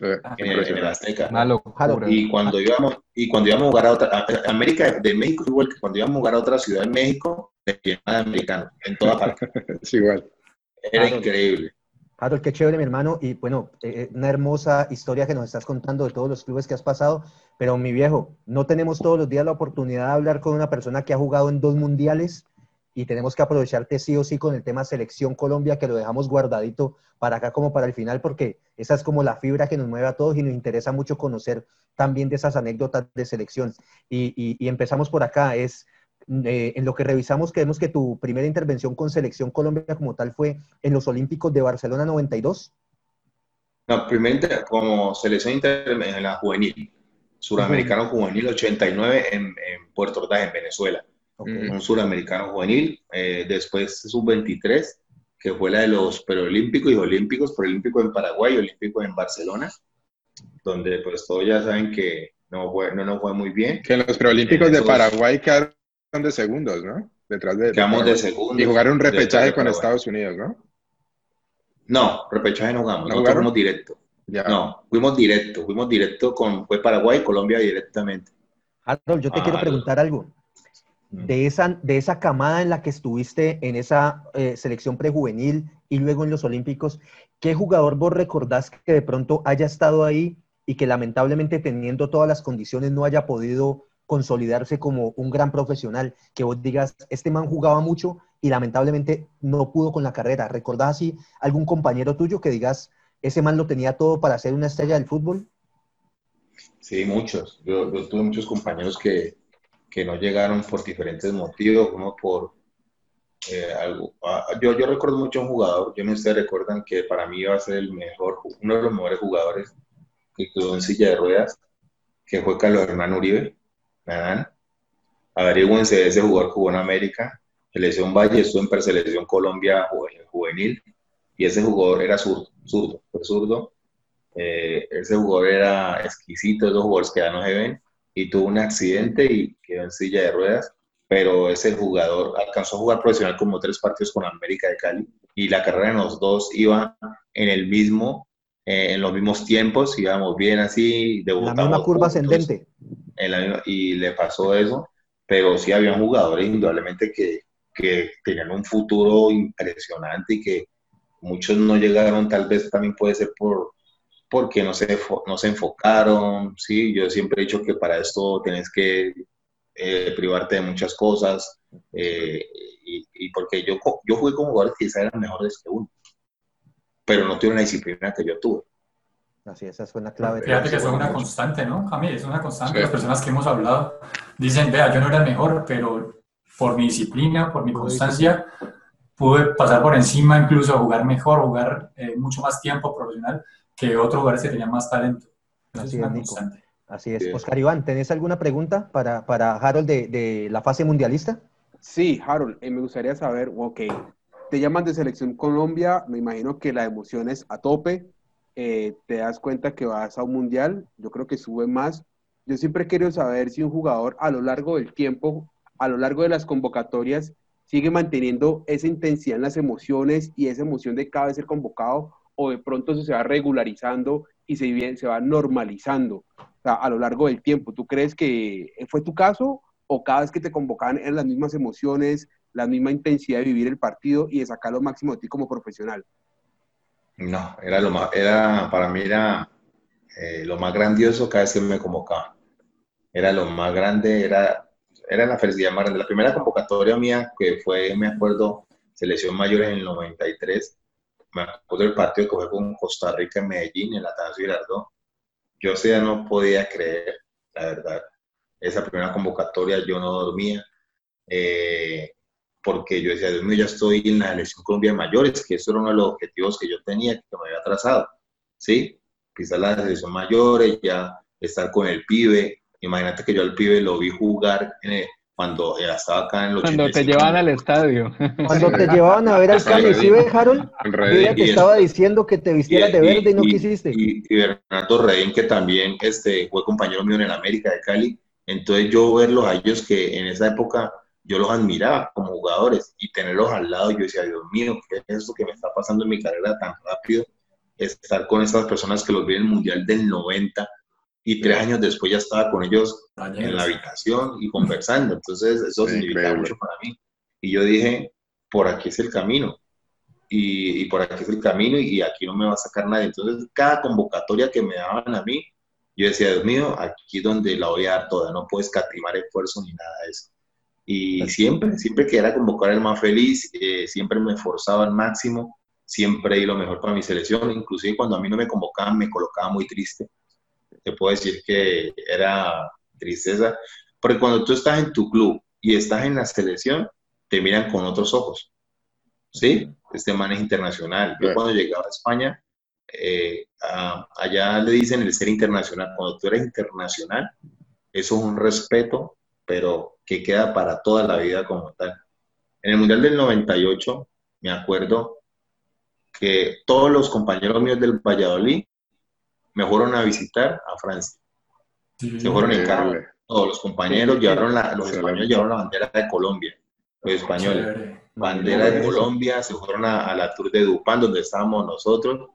en el, en el. Azteca. Una locura. Harold, Y cuando íbamos, y cuando íbamos a jugar a otra, a- América de México, igual que cuando íbamos a jugar a otra ciudad en México, se llenaba de americanos en toda parte. Es igual. Era Claro. increíble. Harold, qué chévere, mi hermano. Y bueno, eh, una hermosa historia que nos estás contando de todos los clubes que has pasado. Pero mi viejo, no tenemos todos los días la oportunidad de hablar con una persona que ha jugado en dos mundiales y tenemos que aprovecharte sí o sí con el tema Selección Colombia, que lo dejamos guardadito para acá como para el final, porque esa es como la fibra que nos mueve a todos y nos interesa mucho conocer también de esas anécdotas de selección. Y, y- y empezamos por acá. Es eh, en lo que revisamos, creemos que tu primera intervención con Selección Colombia como tal fue en los Olímpicos de Barcelona 92. No, primero como selección en la juvenil, suramericano juvenil 89 en, en Puerto Ordaz, en Venezuela. Ok. Mm. Un suramericano juvenil, eh, después sub-23, que fue la de los preolímpicos y olímpicos, preolímpico en Paraguay, olímpico en Barcelona, donde pues todos ya saben que no, fue, no nos fue muy bien. Que en los preolímpicos de Paraguay quedaron de segundos, ¿no? Detrás de, Quedamos de Paraguay. segundo. Y jugaron un de repechaje con. Estados Unidos, ¿no? No, repechaje no jugamos, ¿No fuimos directo. Ya. No, fuimos directo, fuimos directo con fue Paraguay y Colombia directamente. Harold, yo te Ah, quiero preguntar algo. De esa, de esa camada en la que estuviste en esa eh, selección prejuvenil y luego en los Olímpicos, ¿qué jugador vos recordás que de pronto haya estado ahí y que lamentablemente teniendo todas las condiciones no haya podido consolidarse como un gran profesional? Que vos digas, este man jugaba mucho y lamentablemente no pudo con la carrera. ¿Recordás así algún compañero tuyo que digas, ese man lo tenía todo para ser una estrella del fútbol? Sí, muchos. Yo, yo tuve muchos compañeros que, que no llegaron por diferentes motivos, uno por eh, algo. Ah, yo, yo recuerdo mucho a un jugador, yo no sé, recuerdan que para mí iba a ser el mejor, uno de los mejores jugadores que quedó en silla de ruedas, que fue Carlos Hernán Uribe, Nadán. Averígüense, ese jugador jugó en América, selección Valle, estuvo en preselección Colombia juvenil, y ese jugador era zurdo, zurdo, zurdo. Eh, ese jugador era exquisito, esos jugadores que ya no se ven, y tuvo un accidente y quedó en silla de ruedas, pero ese jugador alcanzó a jugar profesional como tres partidos con América de Cali y la carrera de los dos iba en el mismo, eh, en los mismos tiempos, íbamos bien así, debutamos. La misma curva ascendente. y le pasó eso, pero sí había jugadores indudablemente que, que tenían un futuro impresionante y que muchos no llegaron, tal vez también puede ser por, porque no se, no se enfocaron, ¿sí? Yo siempre he dicho que para esto tienes que eh, privarte de muchas cosas eh, y, porque yo, yo jugué con jugadores que quizás eran mejores que uno, pero no tuve la disciplina que yo tuve. Así, esa es una clave. Fíjate que eso es una constante, ¿no, Camille? Es una constante. Las personas que hemos hablado dicen, vea, yo no era el mejor, pero por mi disciplina, por mi constancia, pude pasar por encima, incluso jugar mejor, jugar eh, mucho más tiempo profesional que otros lugares que tenían más talento. Así es, Así es. Oscar Iván, ¿tenés alguna pregunta para, para Harold de, de, la fase mundialista? Sí, Harold, eh, me gustaría saber, ok, te llaman de Selección Colombia, me imagino que la emoción es a tope, eh, te das cuenta que vas a un mundial, yo creo que sube más. Yo siempre quiero saber si un jugador a lo largo del tiempo, a lo largo de las convocatorias, sigue manteniendo esa intensidad en las emociones y esa emoción de cada vez ser convocado o de pronto se va regularizando y se, va normalizando a lo largo del tiempo. ¿Tú crees que fue tu caso o cada vez que te convocaban eran las mismas emociones, la misma intensidad de vivir el partido y de sacar lo máximo de ti como profesional? No, era lo más, para mí eh, lo más grandioso cada vez que me convocaban. Era lo más grande, era, era la felicidad más grande. La primera convocatoria mía, que fue, me acuerdo, selección mayor en el 93, me acuerdo del partido que fue con Costa Rica en Medellín, en la Atanasio Girardot. Yo día no podía creer, la verdad. Esa primera convocatoria yo no dormía, eh, porque yo decía, Dios mío, ya estoy en la elección Colombia mayores, que eso era uno de los objetivos que yo tenía, que me había trazado. ¿Sí? Pisar la selección mayores, ya estar con el pibe. Imagínate que yo al pibe lo vi jugar en el, cuando estaba acá en los Cuando te llevaban al estadio. Cuando te llevaban a ver al Cali, ¿sí ves, Harold? Yo te estaba diciendo que te vistieras de verde y, no quisiste. Y, Bernardo Redín, que también este, fue compañero mío en el América de Cali. Entonces yo verlos a ellos que en esa época yo los admiraba como jugadores y tenerlos al lado, yo decía, Dios mío, ¿qué es esto que me está pasando en mi carrera tan rápido? Estar con estas personas que los vi en el Mundial del 90, y tres años después ya estaba con ellos en la habitación y conversando. Entonces, eso significa mucho para mí. Y yo dije, por aquí es el camino. Y, por aquí es el camino y, aquí no me va a sacar nadie. Entonces, cada convocatoria que me daban a mí, yo decía, Dios mío, aquí es donde la voy a dar toda, no puedo escatimar esfuerzo ni nada de eso. Y siempre, siempre que era convocar el más feliz, eh, siempre me esforzaba al máximo, siempre di lo mejor para mi selección, inclusive cuando a mí no me convocaban me colocaba muy triste te puedo decir que era tristeza, porque cuando tú estás en tu club y estás en la selección, te miran con otros ojos. ¿Sí? Este man es internacional. Yo cuando llegaba a España, eh, allá le dicen el ser internacional. Cuando tú eres internacional, eso es un respeto, pero que queda para toda la vida como tal. En el Mundial del 98, me acuerdo que todos los compañeros míos del Valladolid me fueron a visitar a Francia. se fueron en carro. Todos los compañeros llevaron la, los españoles llevaron la bandera de Colombia, los españoles. Bandera de Colombia, se fueron a, la Tour de Dupán, donde estábamos nosotros.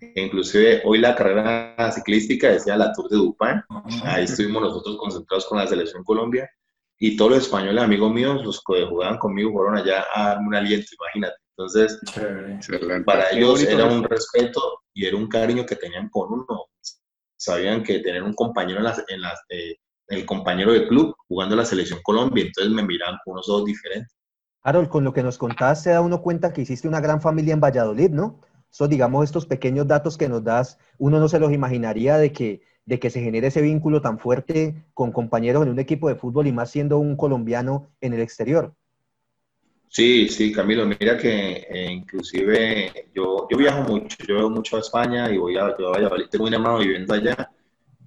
E inclusive hoy la carrera ciclística decía la Tour de Dupán. Ahí estuvimos nosotros concentrados con la selección Colombia. y todos los españoles amigos míos, los que jugaban conmigo, fueron allá a darme un aliento, imagínate. Entonces, para ellos era un respeto y era un cariño que tenían con uno. Sabían que tener un compañero en, las, en las, eh, el compañero de club jugando la selección Colombia, entonces me miraban con unos ojos diferentes. Harold, con lo que nos contaste, se da uno cuenta que hiciste una gran familia en Valladolid, ¿no? So, digamos, estos pequeños datos que nos das, uno no se los imaginaría de que, de que se genere ese vínculo tan fuerte con compañeros en un equipo de fútbol y más siendo un colombiano en el exterior. Sí, sí, Camilo, mira que eh, inclusive yo, yo viajo mucho, yo voy mucho a España y voy a, yo a Valladolid, tengo un hermano viviendo allá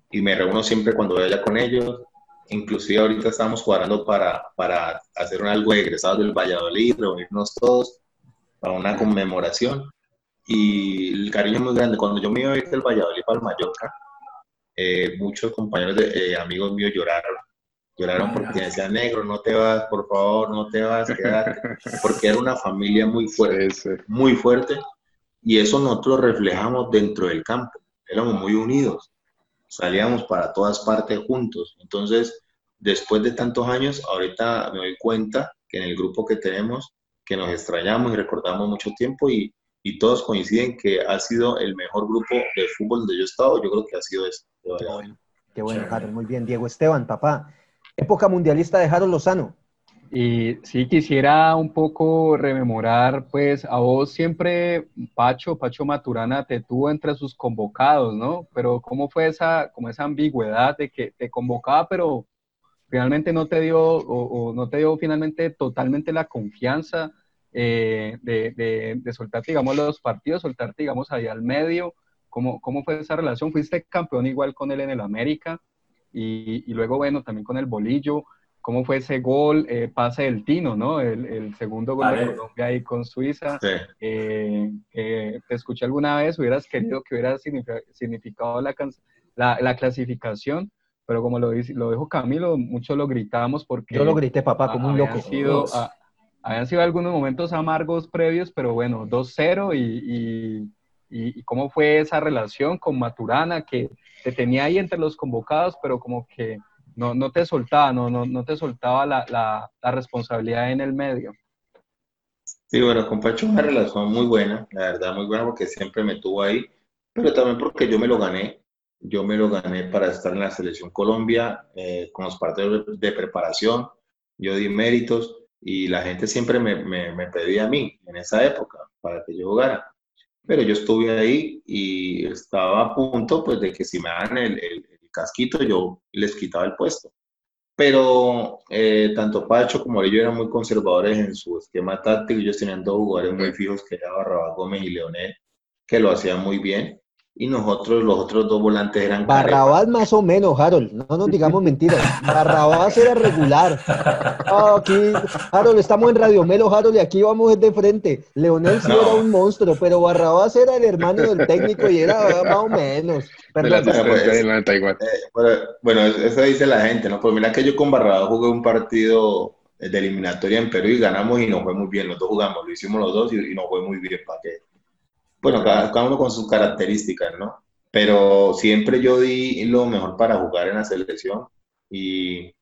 y me reúno siempre cuando voy allá con ellos. Inclusive ahorita estamos cuadrando para, para hacer algo de egresados del Valladolid, reunirnos todos para una conmemoración. Y el cariño es muy grande. Cuando yo me iba a ir del Valladolid para el Mallorca, eh, muchos compañeros, de, eh, amigos míos lloraron. Lloraron porque decían, negro, no te vas, por favor, no te vas, quédate. Porque era una familia muy fuerte, muy fuerte. Y eso nosotros reflejamos dentro del campo. Éramos muy unidos salíamos para todas partes juntos. Entonces, después de tantos años, ahorita me doy cuenta que en el grupo que tenemos, que nos extrañamos y recordamos mucho tiempo y, y todos coinciden que ha sido el mejor grupo de fútbol donde yo he estado, yo creo que ha sido ese. Qué bueno, qué bueno muy bien. Diego Esteban, papá. Época mundialista de Harold Lozano. Y sí, quisiera un poco rememorar, pues a vos siempre Pacho, Pacho Maturana te tuvo entre sus convocados, ¿no? Pero ¿cómo fue esa, como esa ambigüedad de que te convocaba, pero finalmente no te dio, o, no te dio finalmente totalmente la confianza eh, de, de, soltarte, digamos, los partidos, soltarte, digamos, ahí al medio? ¿Cómo, ¿Cómo fue esa relación? Fuiste campeón igual con él en el América y, y luego, bueno, también con el Bolillo cómo fue ese gol, eh, pase del Tino, ¿no? El, segundo gol de Colombia ahí con Suiza. Eh, te escuché alguna vez, hubieras querido que hubiera significado la, la, clasificación, pero como lo, lo dijo Camilo, mucho lo gritamos porque... Yo lo grité, papá, como un loco. Sido, habían sido algunos momentos amargos previos, pero bueno, 2-0 y, y, y cómo fue esa relación con Maturana que te tenía ahí entre los convocados, pero como que no, no te soltaba, no, no, no te soltaba la, la, la, responsabilidad en el medio. Sí, bueno, con Pacho una relación muy buena, la verdad, muy buena porque siempre me tuvo ahí, pero también porque yo me lo gané. Yo me lo gané para estar en la selección Colombia eh, con los partidos de preparación. Yo di méritos y la gente siempre me, me, me pedía a mí en esa época para que yo jugara pero yo estuve ahí y estaba a punto pues de que si me dan el, casquito, yo les quitaba el puesto. Pero eh, tanto Pacho como ellos eran muy conservadores en su esquema táctico. Ellos tenían dos jugadores muy fijos, que eran Barrabás Gómez y Leonel, que lo hacían muy bien. Y nosotros, los otros dos volantes eran. Barrabás más o menos, Harold. No nos digamos mentiras. Barrabás era regular. Ah, aquí, Harold, estamos en Radio Melo, Harold, y aquí vamos de frente. Leonel sí era un monstruo, pero Barrabás era el hermano del técnico y era más o menos. Perdón, bueno, eso dice la gente, ¿no? Pues mira que yo con Barrabás jugué un partido de eliminatoria en Perú y ganamos y nos fue muy bien. Los dos jugamos, lo hicimos los dos y, y nos fue muy bien. ¿Para qué? Bueno, cada, uno con sus características, ¿no? Pero siempre yo di lo mejor para jugar en la selección y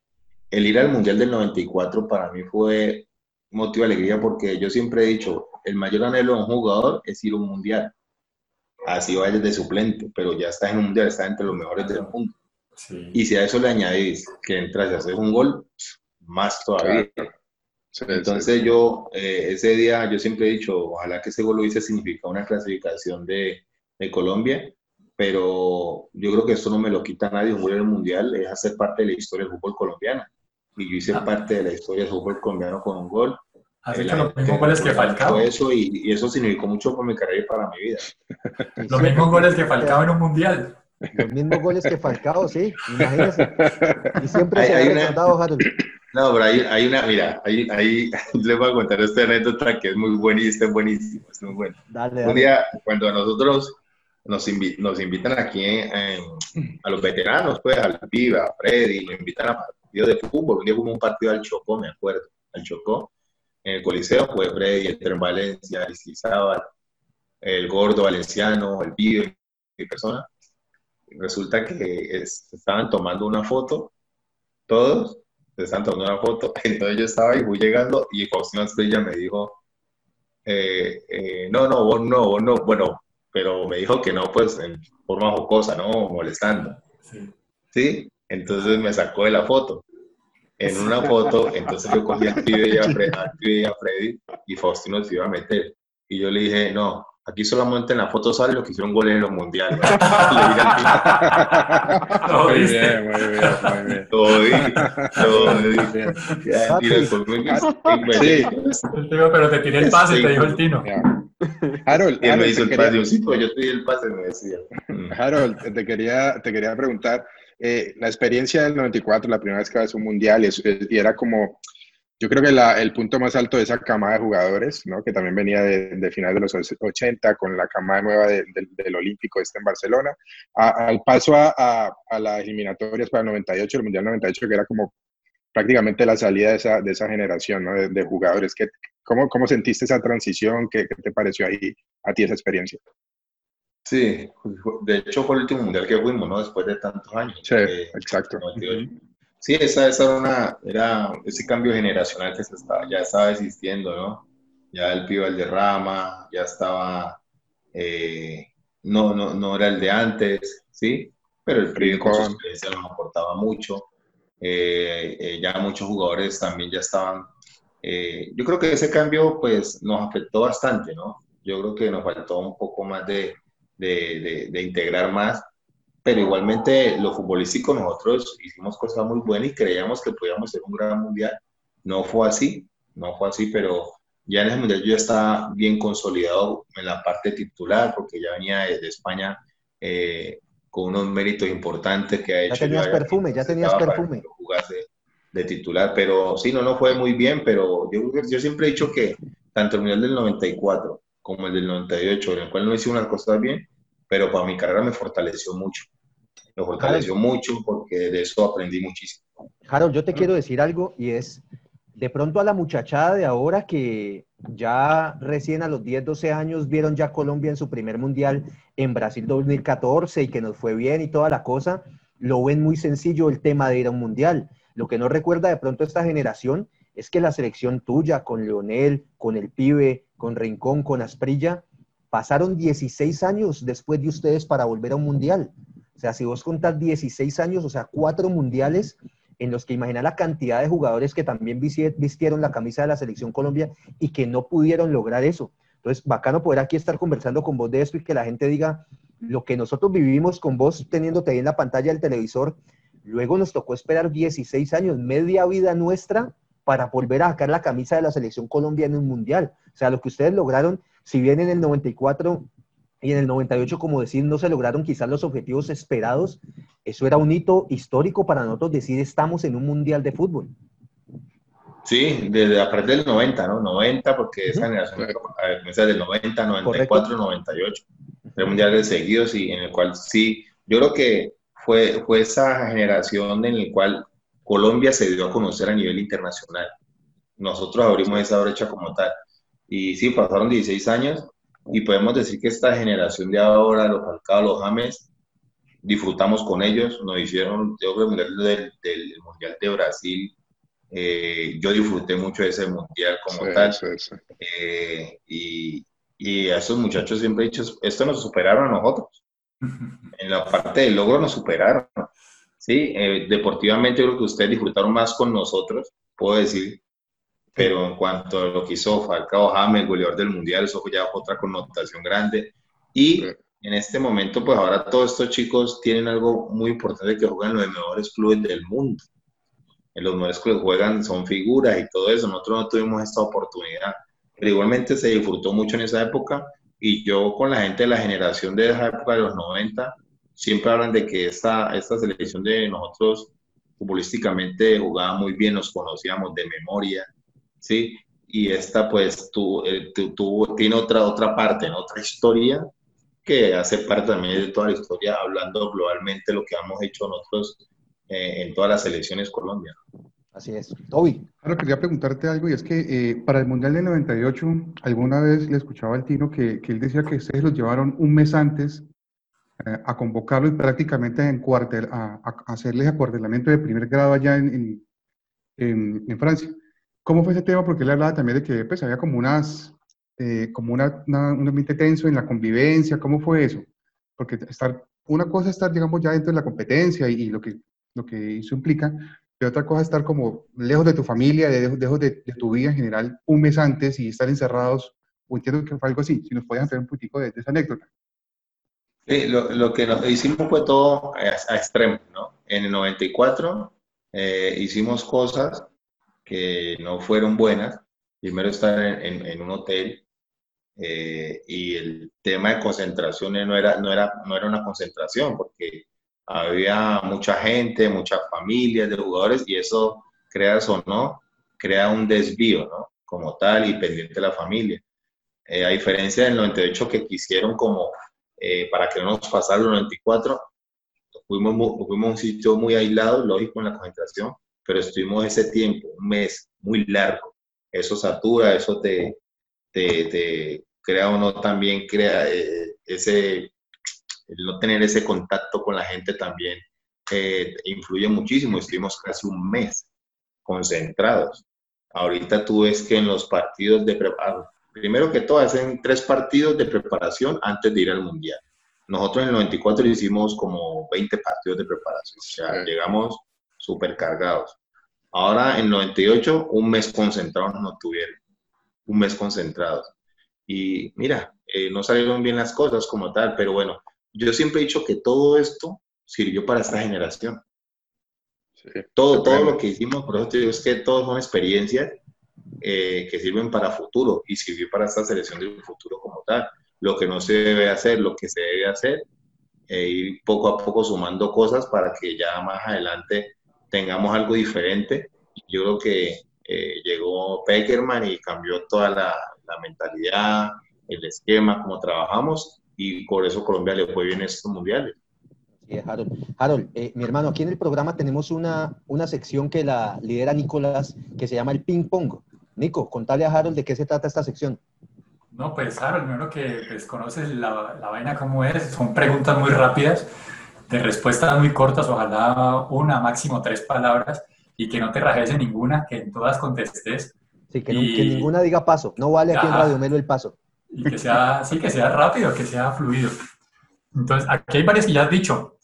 el ir al Mundial del 94 para mí fue motivo de alegría porque yo siempre he dicho, el mayor anhelo de un jugador es ir a un Mundial. Así vayas de suplente, pero ya estás en un Mundial, estás entre los mejores del mundo. Y si a eso le añadís que entras y haces un gol, más todavía. Entonces yo, eh, ese día, yo siempre he dicho, ojalá que ese gol lo hubiese significado una clasificación de, de, Colombia, pero yo creo que eso no me lo quita nadie, un gol el Mundial es hacer parte de la historia del fútbol colombiano. Y yo hice ah. parte de la historia del fútbol colombiano con un gol. Así que los mismos goles que Falcao. Eso y, y, eso significó mucho para mi carrera y para mi vida. los mismos goles que Falcao en un Mundial. Los mismos goles que Falcao, sí, imagínese. Y siempre se ha recordado, Harold. No, pero hay, hay una, mira, ahí, ahí les voy a contar esta anécdota que es muy buenísima, es buenísimo, es muy bueno. Dale, Un día, cuando a nosotros nos, nos invitan aquí a los veteranos, pues, al Viva, a Freddy, nos invitan a partidos de fútbol. Un día hubo un partido al Chocó, me acuerdo, al Chocó, en el Coliseo, fue Freddy, el Tren Valencia, Aristizábal, el Gordo Valenciano, el Viva, mi persona. Y resulta que estaban tomando una foto, todos, se estaban tomando una foto, entonces yo estaba ahí, fui llegando y Faustino Asprilla me dijo, eh, eh, no, no, vos no, vos no, bueno, pero me dijo que no, pues en forma jocosa, ¿no? Molestando. Sí. ¿Sí? Entonces me sacó de la foto. En una foto, entonces yo cogí al pibe y a Freddy y Faustino se iba a meter. Y yo le dije, no, Aquí solamente en la foto sale lo que hicieron goles en los mundiales. muy bien, muy bien, muy bien. Sí. Pero te tiré el pase, te dijo el Tino. Harold, y él me hizo el pase, sí, pues yo te di el pase, me decía. Harold, te quería, te quería preguntar, eh, la experiencia del 94, la primera vez que vas a un mundial, y era como yo creo que el punto más alto de esa camada de jugadores, ¿no? que también venía de, de finales de los 80 con la camada nueva del Olímpico este en Barcelona, al paso a, a, las eliminatorias para el 98, el Mundial 98, que era como prácticamente la salida de esa, de esa generación ¿no? de, jugadores. ¿Qué, cómo, ¿Cómo sentiste esa transición? ¿Qué, ¿Qué, te pareció ahí a ti esa experiencia? Sí, de hecho fue el último mundial que fuimos, ¿no? Después de tantos años. Sí, exacto. Sí, esa, esa era, una, era ese cambio generacional que se estaba, ya estaba existiendo, ¿no? Ya el pibe derrama, ya estaba, eh, no, no, no era el de antes, ¿sí? Pero el pibe con su experiencia nos aportaba mucho. Eh, eh, ya muchos jugadores también ya estaban. yo creo que ese cambio, pues, nos afectó bastante, ¿no? Yo creo que nos faltó un poco más de, de, de, de integrar más pero igualmente lo futbolístico nosotros hicimos cosas muy buenas y creíamos que podíamos ser un gran mundial. No fue así, no fue así, pero ya en ese mundial yo ya estaba bien consolidado en la parte titular porque ya venía de, España eh, con unos méritos importantes que ha hecho. Ya tenías perfume, ya tenías perfume. Jugase de titular, pero sí, no, no fue muy bien, pero yo, yo siempre he dicho que tanto el mundial del 94 como el del 98, en el cual no hice unas cosas bien, pero para mi carrera me fortaleció mucho. Me fortaleció mucho porque de eso aprendí muchísimo. Harold, yo te quiero decir algo y es, de pronto a la muchachada de ahora que ya recién a los 10, 12 años vieron ya Colombia en su primer mundial en Brasil 2014 y que nos fue bien y toda la cosa, lo ven muy sencillo el tema de ir a un mundial. Lo que no recuerda de pronto esta generación es que la selección tuya con Leonel, con el pibe, con Rincón, con Asprilla, Pasaron 16 años después de ustedes para volver a un mundial. O sea, si vos contás 16 años, o sea, cuatro mundiales en los que imagina la cantidad de jugadores que también vistieron la camisa de la selección Colombia y que no pudieron lograr eso. Entonces, bacano poder aquí estar conversando con vos de esto y que la gente diga lo que nosotros vivimos con vos teniéndote ahí en la pantalla del televisor. Luego nos tocó esperar 16 años, media vida nuestra, para volver a sacar la camisa de la selección Colombia en un mundial. O sea, lo que ustedes lograron si bien en el 94 y en el 98, como decir, no se lograron quizás los objetivos esperados, eso era un hito histórico para nosotros decir estamos en un mundial de fútbol. Sí, desde a partir del 90, ¿no? 90, porque esa generación comienza del 90, 94, 98. Tres mundiales seguidos y en el cual sí, yo creo que fue, fue esa generación en la cual Colombia se dio a conocer a nivel internacional. Nosotros abrimos esa brecha como tal. Y sí, pasaron 16 años y podemos decir que esta generación de ahora, los Falcao, los James, disfrutamos con ellos, nos hicieron, yo creo del, del Mundial de Brasil, eh, yo disfruté mucho de ese Mundial como tal. Eh, y, y, a esos muchachos siempre he dicho, esto nos superaron a nosotros. En la parte del logro nos superaron. Sí, eh, deportivamente creo que ustedes disfrutaron más con nosotros, puedo decir, pero en cuanto a lo que hizo Falcao James, goleador del Mundial, eso ya otra connotación grande. Y en este momento, pues ahora todos estos chicos tienen algo muy importante que juegan en los mejores clubes del mundo. En los mejores clubes juegan, son figuras y todo eso. Nosotros no tuvimos esta oportunidad. Pero igualmente se disfrutó mucho en esa época. Y yo con la gente de la generación de esa época de los 90, siempre hablan de que esta, esta selección de nosotros futbolísticamente jugaba muy bien, nos conocíamos de memoria ¿sí? Y esta pues tú, eh, tiene otra, otra parte, otra historia que hace parte también de toda la historia, hablando globalmente lo que hemos hecho nosotros eh, en todas las elecciones Colombia. Así es. Toby. Ahora quería preguntarte algo y es que eh, para el Mundial del 98, alguna vez le escuchaba al Tino que, que él decía que ustedes los llevaron un mes antes a convocarlos prácticamente en cuartel, a, a, hacerles acuartelamiento de primer grado allá en, en, en Francia. ¿Cómo fue ese tema? Porque él hablaba también de que pues, había como unas, eh, como una, una- un ambiente tenso en la convivencia. ¿Cómo fue eso? Porque estar, una cosa es estar, digamos, ya dentro de la competencia y, y lo, que, lo que eso implica, pero otra cosa es estar como lejos de tu familia, lejos, lejos de, de tu vida en general, un mes antes y estar encerrados. O entiendo que fue algo así. Si nos podías hacer un poquitico de, de esa anécdota. Sí, lo, lo que nos hicimos fue todo a, a extremo, ¿no? En el 94 eh, hicimos cosas que no fueron buenas. Primero estar en, en- en un hotel eh, y el tema de concentración no era, no era, no era una concentración porque había mucha gente, muchas familias de jugadores y eso, creas o no, crea un desvío, ¿no? Como tal y pendiente de la familia. Eh, a diferencia del 98 que quisieron como eh, para que no nos pasara el 94, fuimos, fuimos a un sitio muy aislado, lógico, en la concentración, pero estuvimos ese tiempo, un mes muy largo. Eso satura, eso te, te, te crea o no también, crea eh, ese, no tener ese contacto con la gente también eh, influye muchísimo. Estuvimos casi un mes concentrados. Ahorita tú ves que en los partidos de preparación, primero que todo, hacen tres partidos de preparación antes de ir al Mundial. Nosotros en el 94 hicimos como 20 partidos de preparación, o sea, Sí. llegamos súper cargados. Ahora en el 98, un mes concentrados nos tuvieron, un mes concentrados. Y mira, eh, no salieron bien las cosas como tal, pero bueno, yo siempre he dicho que todo esto sirvió para esta generación. Sí. Todo, todo lo que hicimos, por eso te digo, es que todos son experiencias eh, que sirven para futuro y sirvió para esta selección del futuro como tal. Lo que no se debe hacer, lo que se debe hacer, e ir poco a poco sumando cosas para que ya más adelante tengamos algo diferente. Yo creo que eh, llegó Peckerman y cambió toda la, la mentalidad, el esquema, cómo trabajamos y por eso Colombia le fue bien en estos mundiales. Sí, Harold. Harold, eh, mi hermano, aquí en el programa tenemos una, una sección que la lidera Nicolás, que se llama el ping pong. Nico, contale a Harold de qué se trata esta sección. No, pues Harold, primero que pues, conoces la, la vaina como es, son preguntas muy rápidas, de respuestas muy cortas, ojalá una, máximo tres palabras, y que no te rajes en ninguna, que en todas contestes, Sí, que, no- Y- que ninguna diga paso. No vale aquí en. Radio Melo el paso. y que sea, sí, que sea rápido, que sea fluido. Entonces, aquí hay varias que ya has dicho.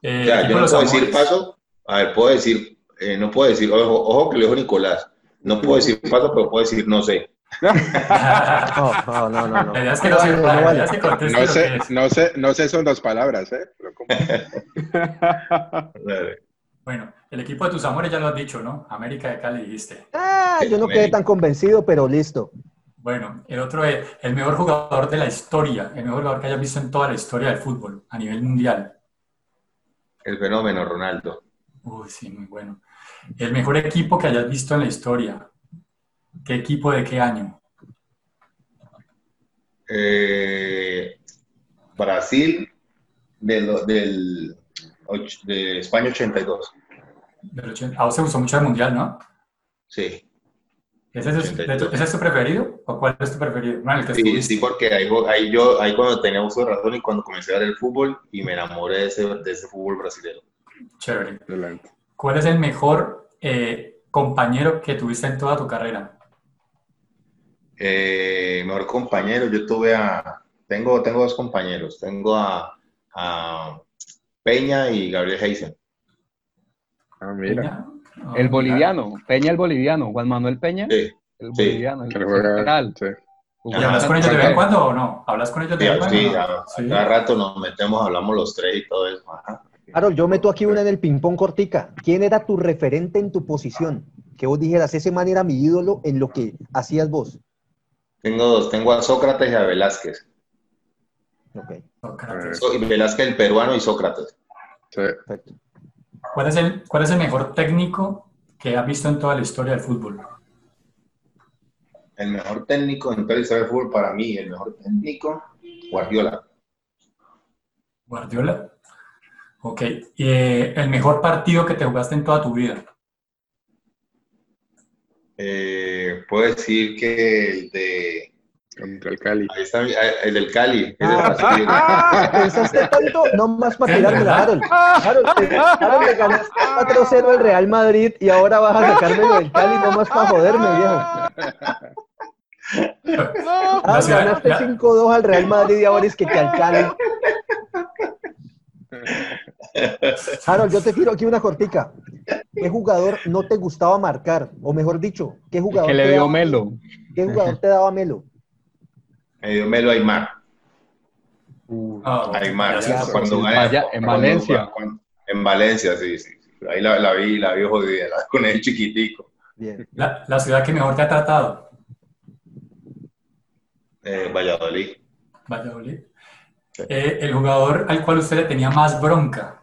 Eh, O sea, equipo yo no puedo decir paso, a ver, puedo decir, eh, no puedo decir, ojo, ojo que lo dijo Nicolás, no puedo decir paso, pero puedo decir no sé. No, no, no, no. no. La idea es que no se vale, raje, la vale. idea es que conteste No lo sé, que no sé, no sé son dos palabras, ¿eh? Pero ¿cómo? Bueno, el equipo de tus amores ya lo has dicho, ¿no? América de Cali dijiste. Ah, yo no quedé tan convencido, pero listo. Bueno, el otro es el mejor jugador de la historia, el mejor jugador que hayas visto en toda la historia del fútbol a nivel mundial. El fenómeno Ronaldo. Uy, sí, muy bueno. El mejor equipo que hayas visto en la historia. ¿Qué equipo de qué año? Eh, Brasil de, lo- del, de España 82. Del 80 A vos te gustó mucho el mundial, ¿no? Sí, ¿Ese es, 82. ¿Ese es tu preferido? ¿O cuál es tu preferido? No, el que sí, sí, porque ahí, ahí yo, ahí cuando tenía uso de razón y cuando comencé a ver el fútbol y me enamoré de ese, de ese fútbol brasileño. Chévere. Adelante. ¿Cuál es el mejor eh, compañero que tuviste en toda tu carrera? Eh, mejor compañero, yo tuve a, tengo, tengo dos compañeros, tengo a, a Peña y Gabriel Heisen. Ah, mira. Peña. Ah, El mira. boliviano, Peña el boliviano, Juan Manuel Peña, Sí, el sí, boliviano, el sí. ¿Y hablas con ellos de vez en cuando o no? ¿Hablas con ellos de sí, vez en sí, cuando? a, a cada rato nos metemos, hablamos los tres y todo eso. ajá. Harold, yo meto aquí una en el ping-pong cortica. ¿Quién era tu referente en tu posición? Que vos dijeras, ese man era mi ídolo en lo que hacías vos. Tengo dos, tengo a Sócrates y a Velázquez. Ok, Sócrates. So- y Velázquez el peruano y Sócrates. Sí. perfecto. ¿Cuál es, el, ¿Cuál es el mejor técnico que has visto en toda la historia del fútbol? El mejor técnico en toda la historia del fútbol para mí, el mejor técnico, Guardiola. Guardiola. Ok. Eh, el mejor partido que te jugaste en toda tu vida. Eh, puedo decir que el de, Contra el Cali. Ahí está mi- ah, el del Cali. Ah, partido. ah, ¿Pensaste tanto? No más para tirármela, Harold. Harold, te- Harold, le ganaste 4-0 al Real Madrid y ahora vas a sacármelo del Cali no más para joderme, viejo. Ah, La ciudad- ganaste la- 5-2 al Real Madrid y ahora es que te al Cali. Harold, yo te tiro aquí una cortica. ¿Qué jugador no te gustaba marcar? O mejor dicho, ¿qué jugador, Que le te, dio daba, Melo. ¿qué jugador te daba Melo? Me dio Melo Aymar. Ah, Aymar. ya cuando sí, gané- vaya, en cuando- Valencia. cuando- en Valencia, sí, sí. sí. Ahí la, la vi, la vi jodida, la- con el chiquitico. Bien. La, la ciudad que mejor te ha tratado, Eh, Valladolid. Valladolid. Eh, el jugador al cual usted le tenía más bronca.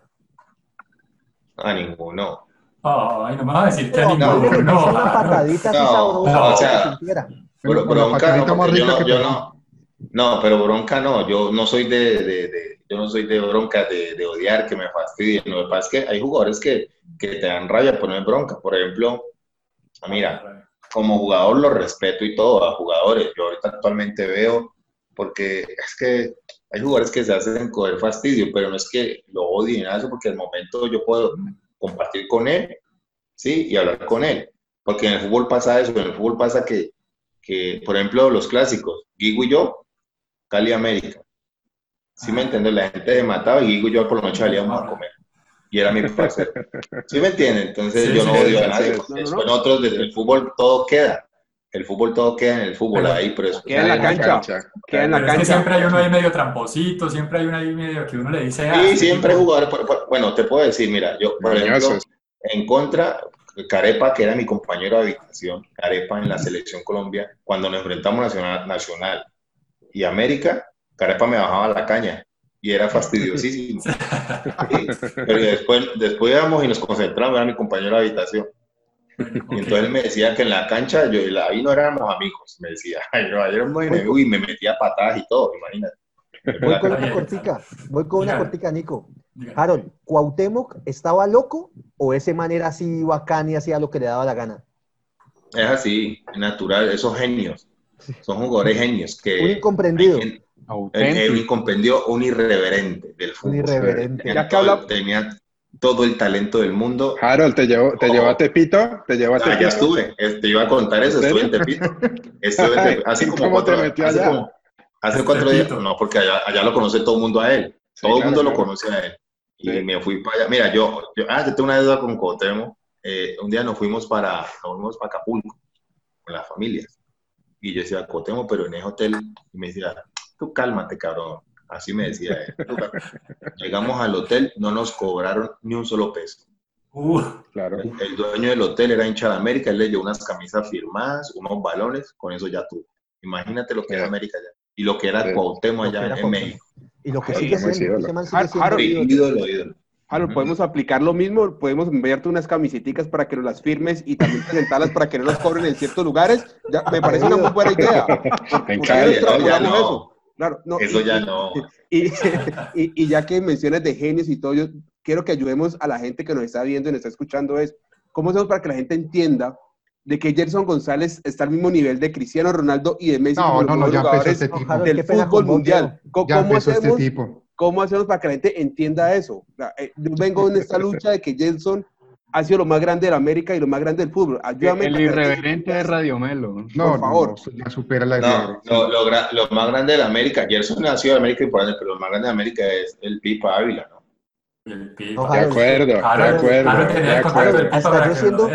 A ninguno. Ay, no me va a decir que a No, no, ninguno. No, patadita No, no, o sea. Pero Bro- bronca no, más yo no, que yo no, no, pero bronca no, yo no soy de, de- de- yo no soy de bronca, de, de odiar, que me fastidien. Lo que pasa es que hay jugadores que, que te dan rabia poner bronca. Por ejemplo, mira, como jugador lo respeto y todo a jugadores. Yo ahorita actualmente veo, porque es que hay jugadores que se hacen coger fastidio, pero no es que lo odien, nada de eso, porque al momento yo puedo compartir con él, ¿sí? Y hablar con él. Porque en el fútbol pasa eso, en el fútbol pasa que, que por ejemplo, los clásicos, Guigo y yo, Cali América. ¿Sí me entiendes? La gente se mataba y Guigo y yo por la noche salíamos a comer. Y era mi parcero. ¿Sí me entienden? Entonces Sí, yo no odio sí, a nadie. sí. No, no, después no. nosotros desde el fútbol todo queda. El fútbol todo queda en el fútbol Pero- ahí, pero después Queda en la cancha. Queda en la Pero es que cancha. siempre hay uno ahí medio tramposito, siempre hay uno ahí medio que uno le dice. ah, Sí, siempre tipo- jugadores. por- por- Bueno, te puedo decir, mira, yo, por ejemplo, en contra, Carepa, que era mi compañero de habitación, Carepa en la selección Colombia, cuando nos enfrentamos Nacional, Nacional y América, Carepa me bajaba la caña y era fastidiosísimo. Sí, pero después, después íbamos y nos concentramos, era mi compañero de habitación. Y entonces él me decía que en la cancha, yo, ahí no éramos amigos, me decía, ay, no, éramos enemigos y me metía patadas y todo, imagínate. Voy con una cortica. Voy con una cortica, Nico. Harold, ¿Cuauhtémoc estaba loco o ese manera así bacán y hacía lo que le daba la gana? Es así, natural, esos genios, son jugadores genios que... Un incomprendido. El, el Auténtico. incomprendió, un irreverente del fútbol. irreverente. Ya que habla- tenía todo el talento del mundo. Harold, ¿te llevó, te Oh. llevó a Tepito? ¿Te llevó a Ah, Tepito? ya estuve, te iba a contar eso, ¿En estuve en? Tepito. Estuve en Tepito. Hace como ¿Cómo te cuatro, metió hace allá? como- hace cuatro días, no, porque allá, allá lo conoce todo el mundo a él. Sí, todo el claro, mundo lo conoce a él. Y Sí. me fui para allá. Mira, yo, yo, ah, yo tengo una deuda con Cuauhtémoc. Eh, un día nos fuimos para, nos fuimos para Acapulco con las familias. Y yo decía, Cuauhtémoc, pero en ese hotel. Y me decía, tú cálmate, cabrón. Así me decía él. Llegamos al hotel, no nos cobraron ni un solo peso. Uh, Claro. El, el dueño del hotel era hincha de América, él le dio unas camisas firmadas, unos balones, con eso ya tuvo. Imagínate lo que era Sí. América allá. Y lo que era Sí. Cuauhtémoc Lo que allá era en Cuauhtémoc. México. Y lo que Sí, sigue muy siendo, ídolo. Harold, podemos aplicar lo mismo, podemos enviarte unas camisetas para que nos las firmes y también presentarlas para que no nos cobren en ciertos lugares. Ya, me parece una muy buena idea. En ¿Por qué no Cali. no, ya no. eso? Claro, no, Eso y- ya no. Y, y, y ya que mencionas de genios y todo, yo quiero que ayudemos a la gente que nos está viendo y nos está escuchando es, ¿cómo hacemos para que la gente entienda de que Gerson González está al mismo nivel de Cristiano Ronaldo y de Messi No, no, no, ya empezó jugadores este tipo. Del fútbol mundial? ¿Cómo, Ya cómo empezó este hacemos, tipo. ¿Cómo hacemos para que la gente entienda eso? O sea, eh, Yo vengo en esta lucha de que Gerson ha sido lo más grande de la América y lo más grande del fútbol. Ayúdame. El irreverente de Radio Melo. No, por favor. no, ya supera la No, no, lo, más grande de la América, Gerson nació de América importante, pero lo más grande de América es el Pipa Ávila, ¿no? el pipa. De acuerdo, de acuerdo. De acuerdo. yo, siendo,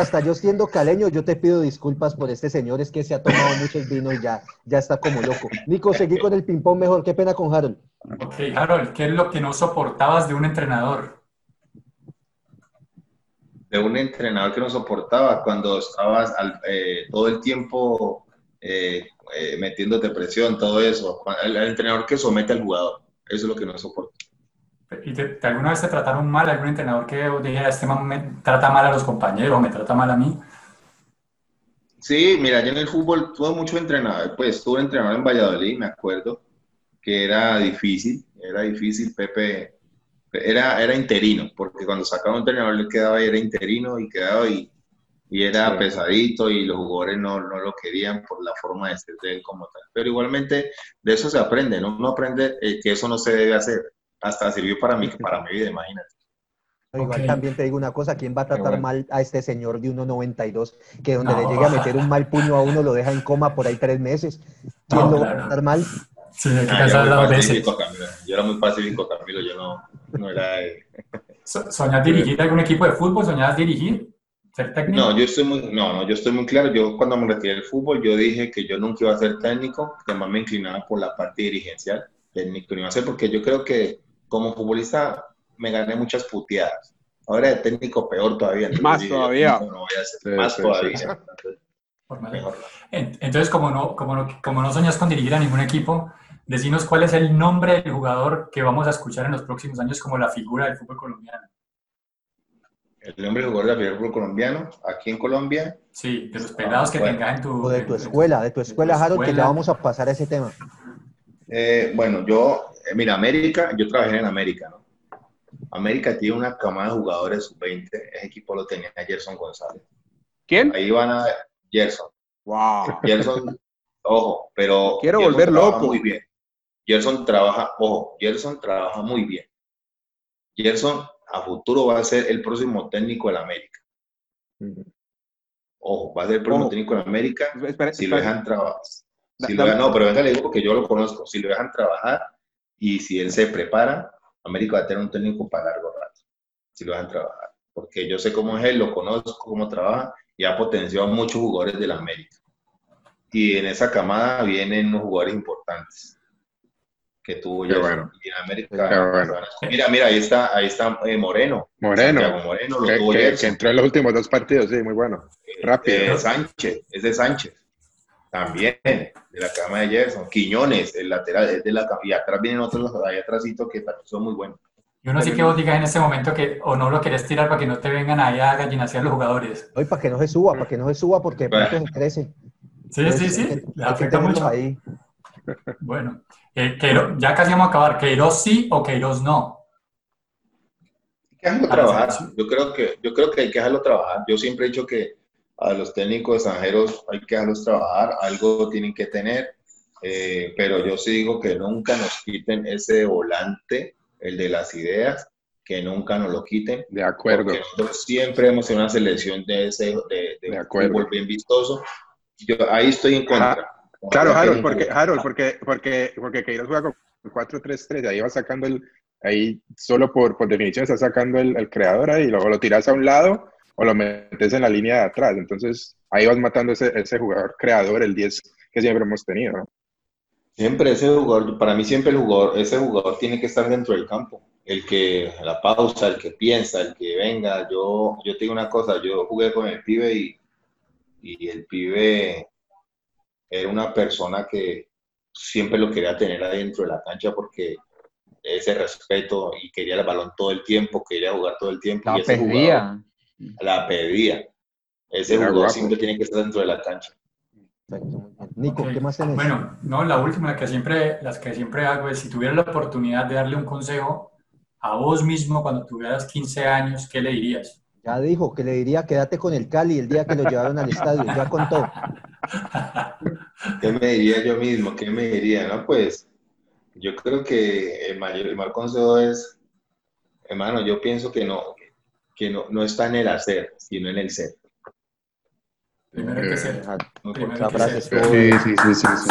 hasta yo siendo caleño, yo te pido disculpas por este señor, es que se ha tomado muchos vinos y ya, ya está como loco. Nico, seguí con el ping-pong mejor, qué pena con Harold. Ok, Harold, ¿qué es lo que no soportabas de un entrenador? De un entrenador que no soportaba cuando estabas al- eh, todo el tiempo eh, eh, metiéndote presión, todo eso. El, el entrenador que somete al jugador, eso es lo que no soporto. ¿Y te, te- alguna vez te trataron mal? ¿Algún entrenador que dijera, este man me trata mal a los compañeros, me trata mal a mí? Sí, mira, yo en el fútbol tuve mucho entrenador, pues tuve entrenador en Valladolid, me acuerdo, que era difícil, era difícil, Pepe, era, era interino, porque cuando sacaba un entrenador le quedaba, era interino y quedaba y, y era Sí. pesadito y los jugadores no, no lo querían por la forma de ser de él como tal. Pero igualmente de eso se aprende, ¿no? Uno aprende eh, que eso no se debe hacer. Hasta sirvió para mí, para mi vida, imagínate. Igual Ok. también te digo una cosa, ¿quién va a tratar bueno. mal a este señor de 1.92 que donde le No. llegue a meter un mal puño a uno lo deja en coma por ahí tres meses? ¿Quién No, lo va a claro. tratar mal? Sí, hay que Ah, yo, era muy veces. pacífico, yo era muy pacífico, yo no, era... So- ¿Soñás dirigir algún equipo de fútbol? ¿Soñás dirigir? ¿Ser técnico? No, yo estoy muy, no, no, yo estoy muy claro. Yo cuando me retiré del fútbol, yo dije que yo nunca iba a ser técnico, que más me inclinaba por la parte dirigencial. Técnico no iba a ser porque yo creo que como futbolista me gané muchas puteadas. Ahora de técnico peor todavía. entonces Más todavía. No, no voy a hacer Sí, más sí, todavía. sí. Entonces, Por más- mejor. En- Entonces, como no, como, no, como no soñas con dirigir a ningún equipo, decinos cuál es el nombre del jugador que vamos a escuchar en los próximos años como la figura del fútbol colombiano. El nombre del jugador del fútbol colombiano, aquí en Colombia, Sí, de los pelados que Bueno. tengas en tu... O de tu escuela, de tu escuela, Harold, que ya vamos a pasar a ese tema. Eh, bueno, yo, eh, mira, América, yo trabajé en América, ¿no? América tiene una camada de jugadores sub-20, ese equipo lo tenía Gerson González. ¿Quién? Ahí van a Gerson. Wow. Gerson, ojo, pero Quiero Gerson volver loco. muy bien. Gerson trabaja, ojo, Gerson trabaja muy bien. Gerson a futuro va a ser el próximo técnico del América. Ojo, va a ser el próximo Ojo. técnico del América Espera, si lo dejan trabajar. Da- Si lo dame- dejan- no, pero venga, le digo que yo lo conozco. Si lo dejan trabajar y si él se prepara, América va a tener un técnico para largo rato. Si lo dejan trabajar. Porque yo sé cómo es él, lo conozco, cómo trabaja y ha potenciado a muchos jugadores del América. Y en esa camada vienen unos jugadores importantes que tuvo Qué Gerson. bueno. En América. Qué bueno. Mira, mira, ahí está, ahí está eh, Moreno. Moreno, Santiago Moreno, lo que, tuvo que- Gerson. que entró en los últimos dos partidos, sí, muy bueno. rápido. Eh, Sánchez, es de Sánchez. También, de la cama de Gerson. Quiñones, el lateral, es de la cama. Y atrás vienen otros ahí atrásito que son muy buenos. Y uno sí que vos digas en este momento que o no lo querés tirar para que no te vengan ahí a gallinasear los jugadores. Hoy para que no se suba, para que no se suba, porque de pronto se crece. Sí, sí, sí, que afecta mucho. ahí. Bueno, eh, ya casi vamos a acabar. ¿Queiroz sí o Queiroz no? Hay que dejarlo trabajar. Yo creo, que, yo creo que hay que dejarlo trabajar. Yo siempre he dicho que a los técnicos extranjeros hay que dejarlos trabajar. Algo tienen que tener. eh, pero yo sí digo que nunca nos quiten ese volante, el de las ideas, que nunca nos lo quiten. De acuerdo. Porque nosotros siempre hemos sido una selección de ese de, de De acuerdo. fútbol bien vistoso. Yo ahí estoy en contra. Claro, Harold, porque, Harold, porque, porque, porque Queiroz juega con 4-3-3, de ahí va sacando el, ahí solo por, por definición está sacando el, el creador ahí, luego lo tiras a un lado o lo metes en la línea de atrás, entonces ahí vas matando ese, ese jugador creador, el 10 que siempre hemos tenido, ¿no? Siempre ese jugador, para mí siempre el jugador, ese jugador tiene que estar dentro del campo. El que la pausa, el que piensa, el que venga. Yo, yo te digo una cosa, yo jugué con el pibe y, y el pibe era una persona que siempre lo quería tener adentro de la cancha porque ese respeto y quería el balón todo el tiempo, quería jugar todo el tiempo. La y ese jugador pedía. la pedía. Ese Era jugador guapo. siempre tiene que estar dentro de la cancha. Perfecto. Nico, Ok. ¿qué más tenés? Bueno, no, la última, la que siempre, las que siempre hago es, si tuvieras la oportunidad de darle un consejo a vos mismo cuando tuvieras 15 años, ¿qué le dirías? Ya dijo que le diría quédate con el Cali el día que lo llevaron al estadio, ya contó. ¿Qué me diría yo mismo? ¿Qué me diría? No, pues yo creo que el mayor, el mal consejo es, hermano, yo pienso que no, que no, no está en el hacer, sino en el ser. Primero hay que ser. Primero que ser. sí, sí, sí, sí.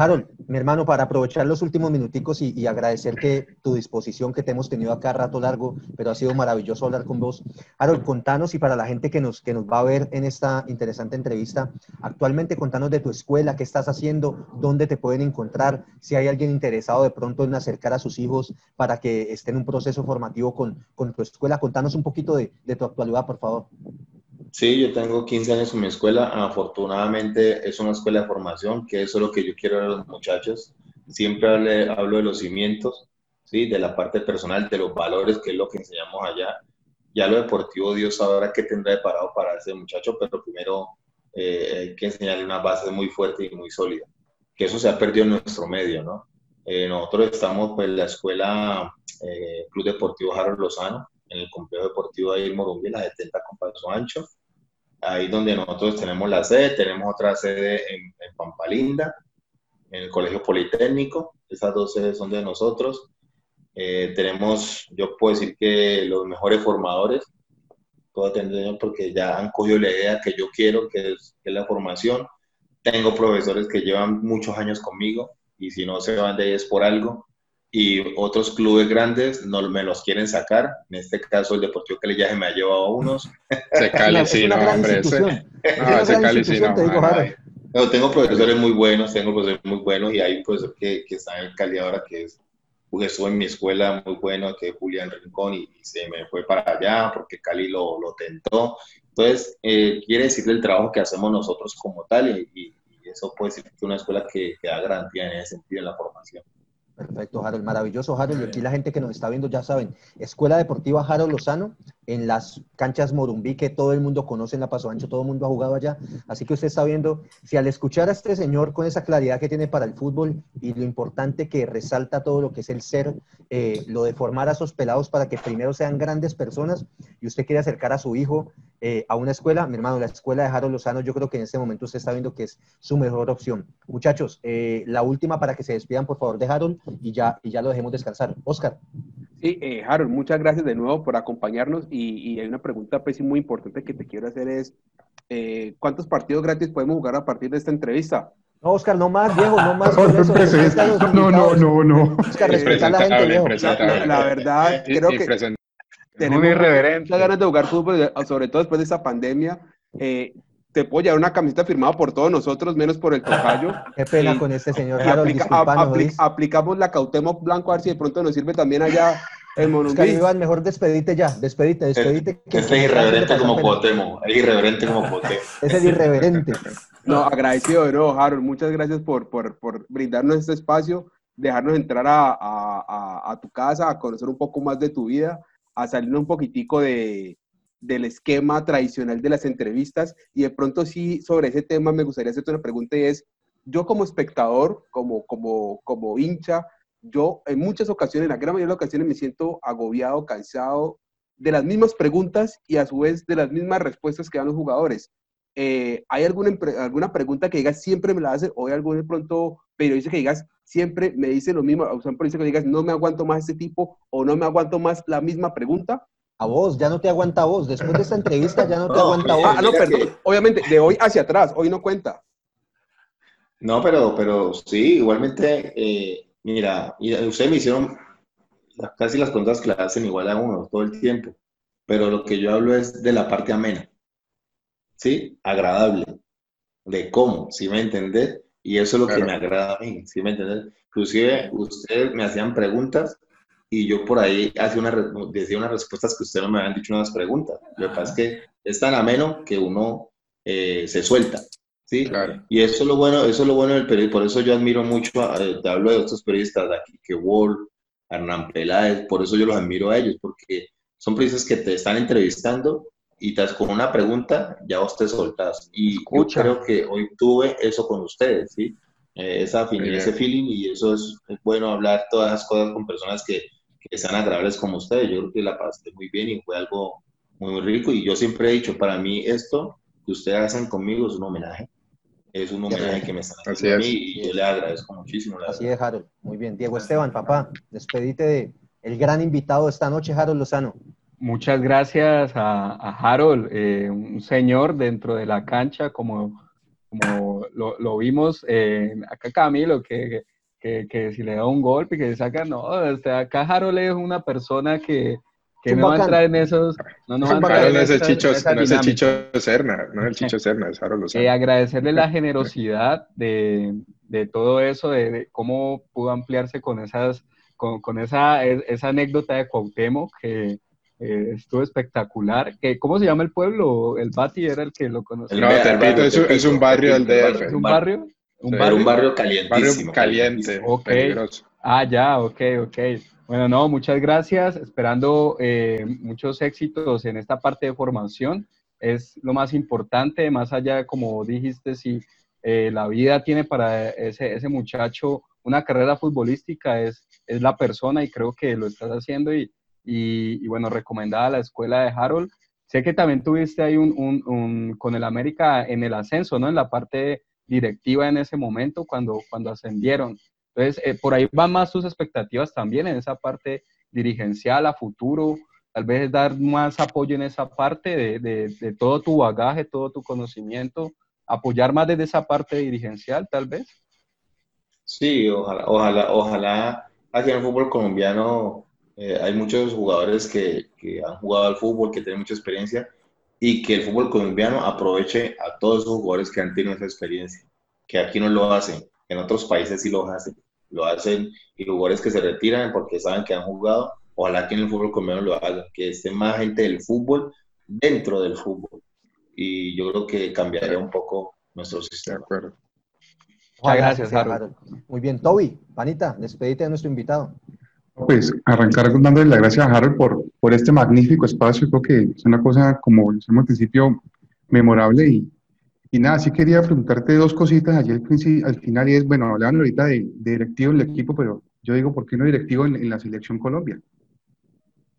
Harold, mi hermano, para aprovechar los últimos minuticos y, y agradecer que tu disposición que te hemos tenido acá rato largo, pero ha sido maravilloso hablar con vos. Harold, contanos y para la gente que nos, que nos va a ver en esta interesante entrevista, actualmente contanos de tu escuela, qué estás haciendo, dónde te pueden encontrar, si hay alguien interesado de pronto en acercar a sus hijos para que estén en un proceso formativo con, con tu escuela. Contanos un poquito de, de tu actualidad, por favor. Sí, yo tengo 15 años en mi escuela. Afortunadamente es una escuela de formación, que eso es lo que yo quiero a los muchachos. Siempre hablo de los cimientos, ¿sí? de la parte personal, de los valores, que es lo que enseñamos allá. Ya lo deportivo, Dios sabrá qué tendrá de parado para ese muchacho, pero primero eh, hay que enseñarle una base muy fuerte y muy sólida. Que eso se ha perdido en nuestro medio, ¿no? Eh, nosotros estamos, pues, la escuela eh, Club Deportivo Harold Lozano, en el complejo deportivo ahí en Morumbí, la 70 con Paso Ancho. ahí donde nosotros tenemos la sede, tenemos otra sede en, en Pampalinda, en el Colegio Politécnico, esas dos sedes son de nosotros. Eh, tenemos, yo puedo decir que los mejores formadores, puedo tener porque ya han cogido la idea que yo quiero, que es, que es la formación. Tengo profesores que llevan muchos años conmigo y si no se van de ahí es por algo y otros clubes grandes no me los quieren sacar. En este caso, el Deportivo Cali ya se me ha llevado a unos. Se Cali, sí, no, hombre. Ese, no, ese Cali, sí, no. no. Tengo profesores muy buenos, tengo profesores muy buenos y hay un profesor que, que está en el Cali ahora que es, estuvo en mi escuela muy bueno, que es Julián Rincón, y, se me fue para allá porque Cali lo, lo tentó. Entonces, eh, quiere decir el trabajo que hacemos nosotros como tal y, y, eso puede decir que una escuela que, que da garantía en ese sentido en la formación. Perfecto, Harold. Maravilloso, Harold. Y aquí la gente que nos está viendo ya saben, Escuela Deportiva Harold Lozano, en las canchas Morumbí, que todo el mundo conoce en la Paso Ancho, todo el mundo ha jugado allá. Así que usted está viendo, si al escuchar a este señor con esa claridad que tiene para el fútbol y lo importante que resalta todo lo que es el ser, eh, lo de formar a esos pelados para que primero sean grandes personas y usted quiere acercar a su hijo eh, a una escuela, mi hermano, la escuela de Harold Lozano, yo creo que en este momento usted está viendo que es su mejor opción. Muchachos, eh, la última para que se despidan, por favor, de Harold y ya, y ya lo dejemos descansar. Oscar. Sí, eh, Harold, muchas gracias de nuevo por acompañarnos y, y hay una pregunta pues, muy importante que te quiero hacer es, eh, ¿cuántos partidos gratis podemos jugar a partir de esta entrevista? No, Oscar, no más, viejo, no más. Eso. No, no, no, no. Oscar, respeta a la gente, viejo. La, la verdad, creo que tenemos muchas ganas de jugar fútbol, sobre todo después de esa pandemia. Eh, te puedo llevar una camiseta firmada por todos nosotros, menos por el tocayo. Qué pena con este señor. Harold, aplica, apli aplicamos la Cautemo Blanco a ver si de pronto nos sirve también allá en Monumbí. Oscar Iván, mejor despedite ya, despedite, despedite. Es, es irreverente como Cuauhtémoc, es irreverente como Cuauhtémoc. Es el irreverente. No, agradecido de nuevo, Harold. Muchas gracias por, por, por brindarnos este espacio, dejarnos entrar a, a, a tu casa, a conocer un poco más de tu vida a salir un poquitico de, del esquema tradicional de las entrevistas y de pronto sí sobre ese tema me gustaría hacerte una pregunta y es, yo como espectador, como, como, como hincha, yo en muchas ocasiones, en la gran mayoría de las ocasiones me siento agobiado, cansado de las mismas preguntas y a su vez de las mismas respuestas que dan los jugadores. Eh, ¿Hay alguna, alguna pregunta que digas siempre me la hace o hay algún de pronto periodista que digas siempre me dice lo mismo, o sea, un periodista que digas no me aguanto más este tipo o no me aguanto más la misma pregunta? A vos, ya no te aguanta a vos. Después de esta entrevista ya no te aguanta vos. Ah, no, perdón. Obviamente, de hoy hacia atrás, hoy no cuenta. No, pero, pero sí, igualmente, eh, mira, ustedes me hicieron casi las preguntas que le hacen igual a uno todo el tiempo, pero lo que yo hablo es de la parte amena. ¿sí? Agradable. De cómo, ¿sí me entendés? Y eso es lo que me agrada a mí, ¿sí me entendés? Inclusive ustedes me hacían preguntas y yo por ahí hacía una, decía unas respuestas que ustedes no me habían dicho unas preguntas. Lo que pasa es que es tan ameno que uno eh, se suelta, ¿sí? Claro. Y eso es lo bueno, eso es lo bueno del periodismo. Por eso yo admiro mucho, te hablo de otros periodistas de aquí, que Wall, Hernán Peláez, por eso yo los admiro a ellos, porque son periodistas que te están entrevistando y te, con una pregunta ya vos te soltás. Y yo creo que hoy tuve eso con ustedes, ¿sí? Eh, esa ese feeling y eso es, bueno hablar todas esas cosas con personas que, que sean agradables como ustedes. Yo creo que la pasé muy bien y fue algo muy rico y yo siempre he dicho, para mí esto que ustedes hacen conmigo es un homenaje. Es un homenaje que me están haciendo a mí y yo le agradezco muchísimo. Así es, Harold. Muy bien. Diego Esteban, papá, despedite de el gran invitado de esta noche, Harold Lozano. Muchas gracias a, a Harold, eh, un señor dentro de la cancha, como, como lo, lo vimos eh, acá Camilo, que, que, que, si le da un golpe y que saca, no, este, acá Harold es una persona que, que no va a entrar en esos... No, no va a entrar Harold no es el Chicho, no es el Chicho Serna, no es el Chicho Serna, es Harold Lozano. Eh, agradecerle la generosidad de, de todo eso, de, de, cómo pudo ampliarse con esas con, con esa, esa anécdota de Cuauhtémoc, que eh, estuvo espectacular. ¿Qué, ¿Cómo se llama el pueblo? El Bati era el que lo conocía. No, Tepito es, es, un barrio del DF. ¿Es un barrio? Un barrio, un barrio calientísimo. Barrio caliente. Ok. Ah, ya, ok, ok. Bueno, no, muchas gracias. Esperando eh, muchos éxitos en esta parte de formación. Es lo más importante, más allá, como dijiste, si eh, la vida tiene para ese, ese muchacho una carrera futbolística, es, es la persona y creo que lo estás haciendo y, y, y, bueno, recomendada la escuela de Harold, sé que también tuviste ahí un, un, un, con el América en el ascenso, ¿no? En la parte directiva en ese momento cuando, cuando ascendieron. Entonces, eh, por ahí van más tus expectativas también en esa parte dirigencial a futuro, tal vez dar más apoyo en esa parte de, de, de todo tu bagaje, todo tu conocimiento, apoyar más desde esa parte dirigencial, tal vez. Sí, ojalá, ojalá, ojalá aquí en el fútbol colombiano eh, hay muchos jugadores que, que, han jugado al fútbol, que tienen mucha experiencia y que el fútbol colombiano aproveche a todos esos jugadores que han tenido esa experiencia, que aquí no lo hacen, en otros países sí lo hacen, lo hacen y jugadores que se retiran porque saben que han jugado, ojalá que en el fútbol colombiano lo hagan, que esté más gente del fútbol dentro del fútbol y yo creo que cambiaría un poco nuestro sistema. De acuerdo. Muchas gracias, Harold. Muy bien, Toby, Panita, despedite de nuestro invitado. Pues arrancar dándole las gracias a Harold por, por este magnífico espacio. Creo que es una cosa, como decíamos al principio, memorable. Y, y nada, sí quería preguntarte dos cositas allí al, al final. Y es, bueno, hablaban ahorita de, de directivo en el equipo, pero yo digo, ¿por qué no directivo en, en la selección Colombia?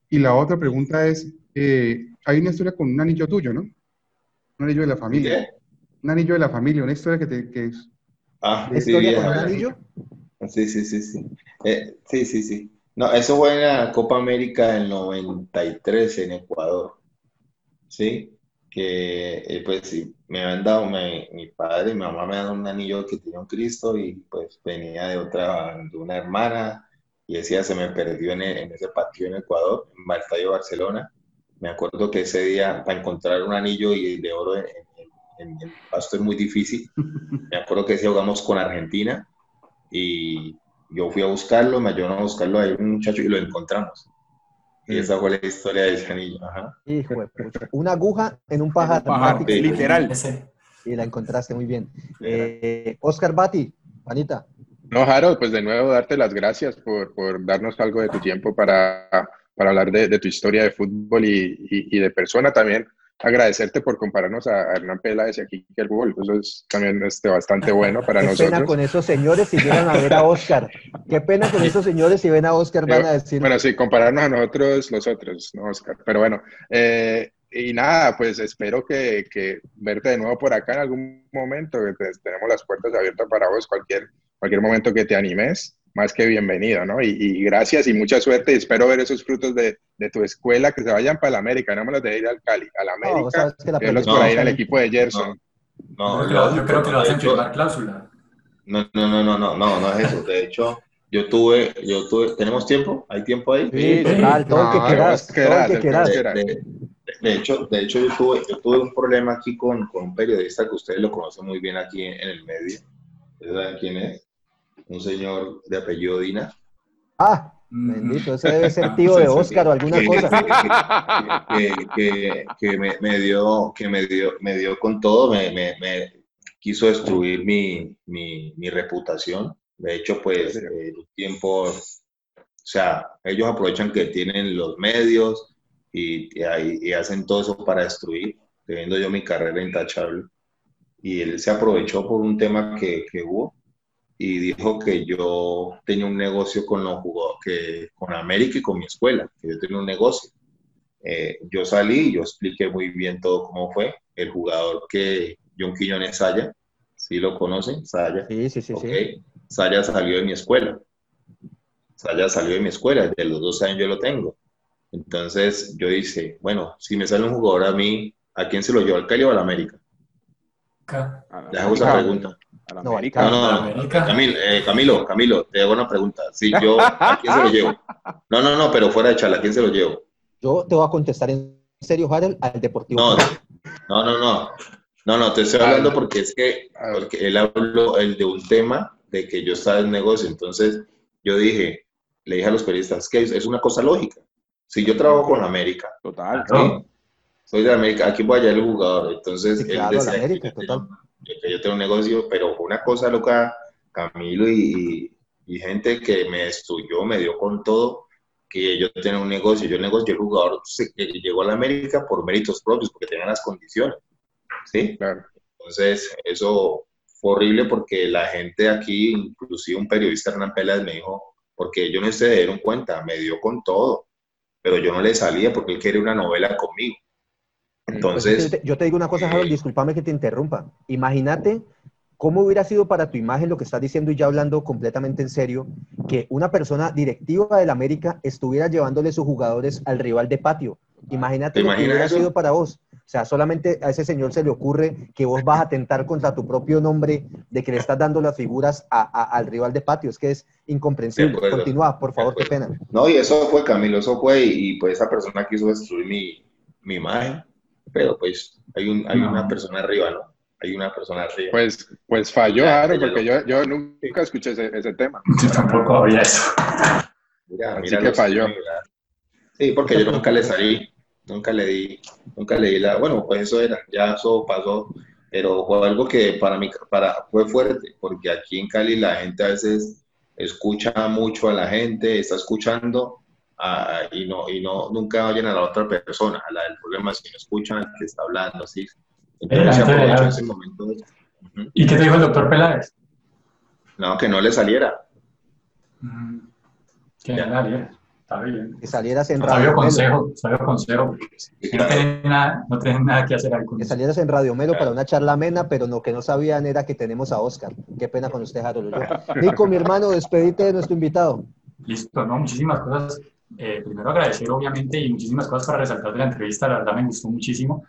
Y la otra pregunta es, eh, hay una historia con un anillo tuyo, ¿no? Un anillo de la familia. ¿Qué? Un anillo de la familia, una historia que, te, que es... Ah, ¿La sí, historia con un anillo? Sí, sí, sí, sí. Eh, sí, sí, sí. No, eso fue en la Copa América del 93 en Ecuador. Sí, que eh, pues sí, me habían dado, me- mi padre y mi mamá me han dado un anillo que tenía un Cristo y pues venía de otra, de una hermana y decía se me perdió en, e- en ese patio en Ecuador, en el Estadio Barcelona. Me acuerdo que ese día para encontrar un anillo y de oro en, en, en- en Pasto es muy difícil. Me acuerdo que ese jugamos con Argentina y yo fui a buscarlo, me ayudaron a buscarlo ahí un muchacho y lo encontramos. Y esa fue la historia de ese anillo. Ajá. Hijo de pucha. Una aguja en un pajar. Pajar, Sí. literal. Y la encontraste muy bien. Eh, Oscar Bati, Panita. No, Harold, pues de nuevo darte las gracias por, por darnos algo de tu tiempo para, para hablar de, de tu historia de fútbol y, y, y de persona también. Agradecerte por compararnos a Hernán Peláez y a Kike el Gol. Eso es también este, bastante bueno para Qué nosotros. pena con esos señores si llegan a ver a Oscar. Qué pena con esos señores si ven a Oscar van a decir. Bueno, sí, compararnos a nosotros, los otros, ¿no, Oscar? Pero bueno, eh, y nada, pues espero que, que verte de nuevo por acá en algún momento. que te- tenemos las puertas abiertas para vos, cualquier, cualquier momento que te animes, más que bienvenido, ¿no? Y, y gracias y mucha suerte y espero ver esos frutos de, de tu escuela, que se vayan para la América, no me los de ir al Cali, a la No, América, que la verlos No, por ahí equipo de Gerson. No, yo, creo, yo lógico, creo que lo hacen hecho- firmar cláusula. No, no, no, no, no, no, no es eso. De hecho, yo tuve, yo tuve, ¿tenemos tiempo? ¿Hay tiempo ahí? Sí, total, todo el que No, quieras. Todo que quedar, quieras. De, quedar. de- de hecho, de hecho yo, tuve, yo tuve un problema aquí con, con un periodista que ustedes lo conocen muy bien aquí en, en el medio. ¿Ustedes saben quién es? Un señor de apellido Dina. Ah, Mm. bendito, ese debe ser tío de Oscar o alguna que, cosa. que, que, que me, me dio, que me dio, me dio con todo, me, me, me quiso destruir mi, mi, mi reputación. De hecho, pues, un tiempo, o sea, ellos aprovechan que tienen los medios y, y, y hacen todo eso para destruir, teniendo yo mi carrera intachable. Y él se aprovechó por un tema que, que hubo y dijo que yo tenía un negocio con los jugadores, que, con América y con mi escuela, que yo tenía un negocio. Eh, yo salí y yo expliqué muy bien todo cómo fue. El jugador que John Quiñones Saya, ¿sí lo conocen? Saya. Sí, sí, sí, sí. Saya salió de mi escuela. Saya salió de mi escuela, desde los dos años yo lo tengo. Entonces yo dije, bueno, si me sale un jugador a mí, ¿a quién se lo llevo? ¿Al Cali o al América? Acá. A la Le hago esa pregunta. A la No, América. No, no, ¿A no. América? Eh, Camilo, Camilo, te hago una pregunta. Si yo, ¿a quién se lo llevo? No, no, no, pero fuera de charla, ¿a quién se lo llevo? Yo te voy a contestar en serio, Harold, al Deportivo. No, no, no, no. No, no, te estoy hablando porque es que porque él habló el de un tema de que yo estaba en negocio. Entonces, yo dije, le dije a los periodistas que es, una cosa lógica. Si yo trabajo con América, Total. ¿sí? soy de América, aquí voy a hallar el jugador. Entonces, Sí, él claro, decía la América, total. Tenía, que yo tenía un negocio, pero fue una cosa loca, Camilo y, y, gente que me destruyó, me dio con todo, que yo tenía un negocio. Yo el negocio, el jugador que llegó a la América por méritos propios, porque tenían las condiciones. ¿Sí? Claro. Entonces, eso fue horrible porque la gente aquí, inclusive un periodista Hernán Peláez me dijo, porque ellos no se dieron cuenta, me dio con todo, pero yo no le salía porque él quería una novela conmigo. Entonces, Pues yo, te, yo te digo una cosa, Harold, eh, discúlpame que te interrumpa. Imagínate cómo hubiera sido para tu imagen lo que estás diciendo y ya hablando completamente en serio, que una persona directiva del América estuviera llevándole sus jugadores al rival de patio. Imagínate ¿Te lo que imaginas hubiera eso? sido para vos. O sea, solamente a ese señor se le ocurre que vos vas a atentar contra tu propio nombre de que le estás dando las figuras a- a- al rival de patio. Es que es incomprensible. Acuerdo. Continúa, por favor, qué pena. No, y eso fue Camilo, eso fue, y, y, pues esa persona quiso destruir mi, mi imagen, pero pues hay, un, hay No. una persona arriba, ¿no? Hay una persona arriba. Pues, pues falló, ya porque yo, yo nunca escuché ese, ese tema. Yo tampoco había eso. Mira, así mira que los- falló. mira. Sí, porque yo nunca le salí, nunca le di, nunca le di la, bueno, pues eso era, ya eso pasó, pero fue algo que para mí, para, fue fuerte, porque aquí en Cali la gente a veces escucha mucho a la gente, está escuchando ah, y no, y no, nunca oyen a la otra persona, a la del problema, si no escuchan al que está hablando, sí. Entonces se adelante. ese momento. ¿Y qué te dijo el doctor Peláez? No, que no le saliera. Mm, Que Ya. la Está bien. Que salieras en Sabio Radio Melo. consejo, sabio consejo. Sí, no nada, no tienen nada que hacer ahí con Que salieras en Radio Melo para una charla amena, pero lo que no sabían era que tenemos a Oscar. Qué pena con usted, Harold. Nico, mi hermano, despedite de nuestro invitado. Listo, no, muchísimas cosas. Eh, primero agradecer, obviamente, y muchísimas cosas para resaltar de la entrevista. La verdad me gustó muchísimo.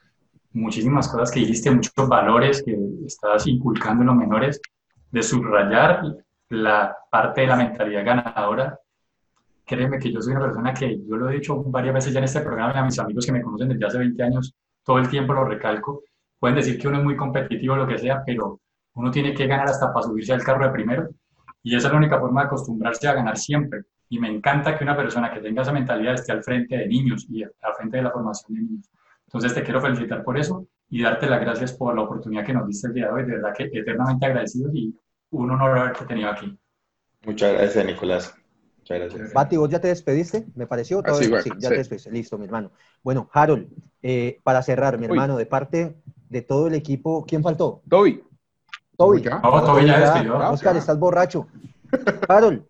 Muchísimas cosas que dijiste, muchos valores que estás inculcando en los menores, de subrayar la parte de la mentalidad ganadora. Créeme que yo soy una persona que, yo lo he dicho varias veces ya en este programa y a mis amigos que me conocen desde hace 20 años, todo el tiempo lo recalco. Pueden decir que uno es muy competitivo, lo que sea, pero uno tiene que ganar hasta para subirse al carro de primero. Y esa es la única forma de acostumbrarse a ganar siempre. Y me encanta que una persona que tenga esa mentalidad esté al frente de niños y al frente de la formación de niños. Entonces te quiero felicitar por eso y darte las gracias por la oportunidad que nos diste el día de hoy. De verdad que eternamente agradecidos y un honor haberte tenido aquí. Muchas gracias, Nicolás. Muchas gracias. Bati, ¿vos ya te despediste? ¿Me pareció? Ah, sí, bueno, ya sí. te despediste. Listo, mi hermano. Bueno, Harold, eh, para cerrar, mi Uy. hermano, de parte de todo el equipo, ¿quién faltó? Toby, Toby. No, Toby ya despidió. Oscar, estás borracho. Harold,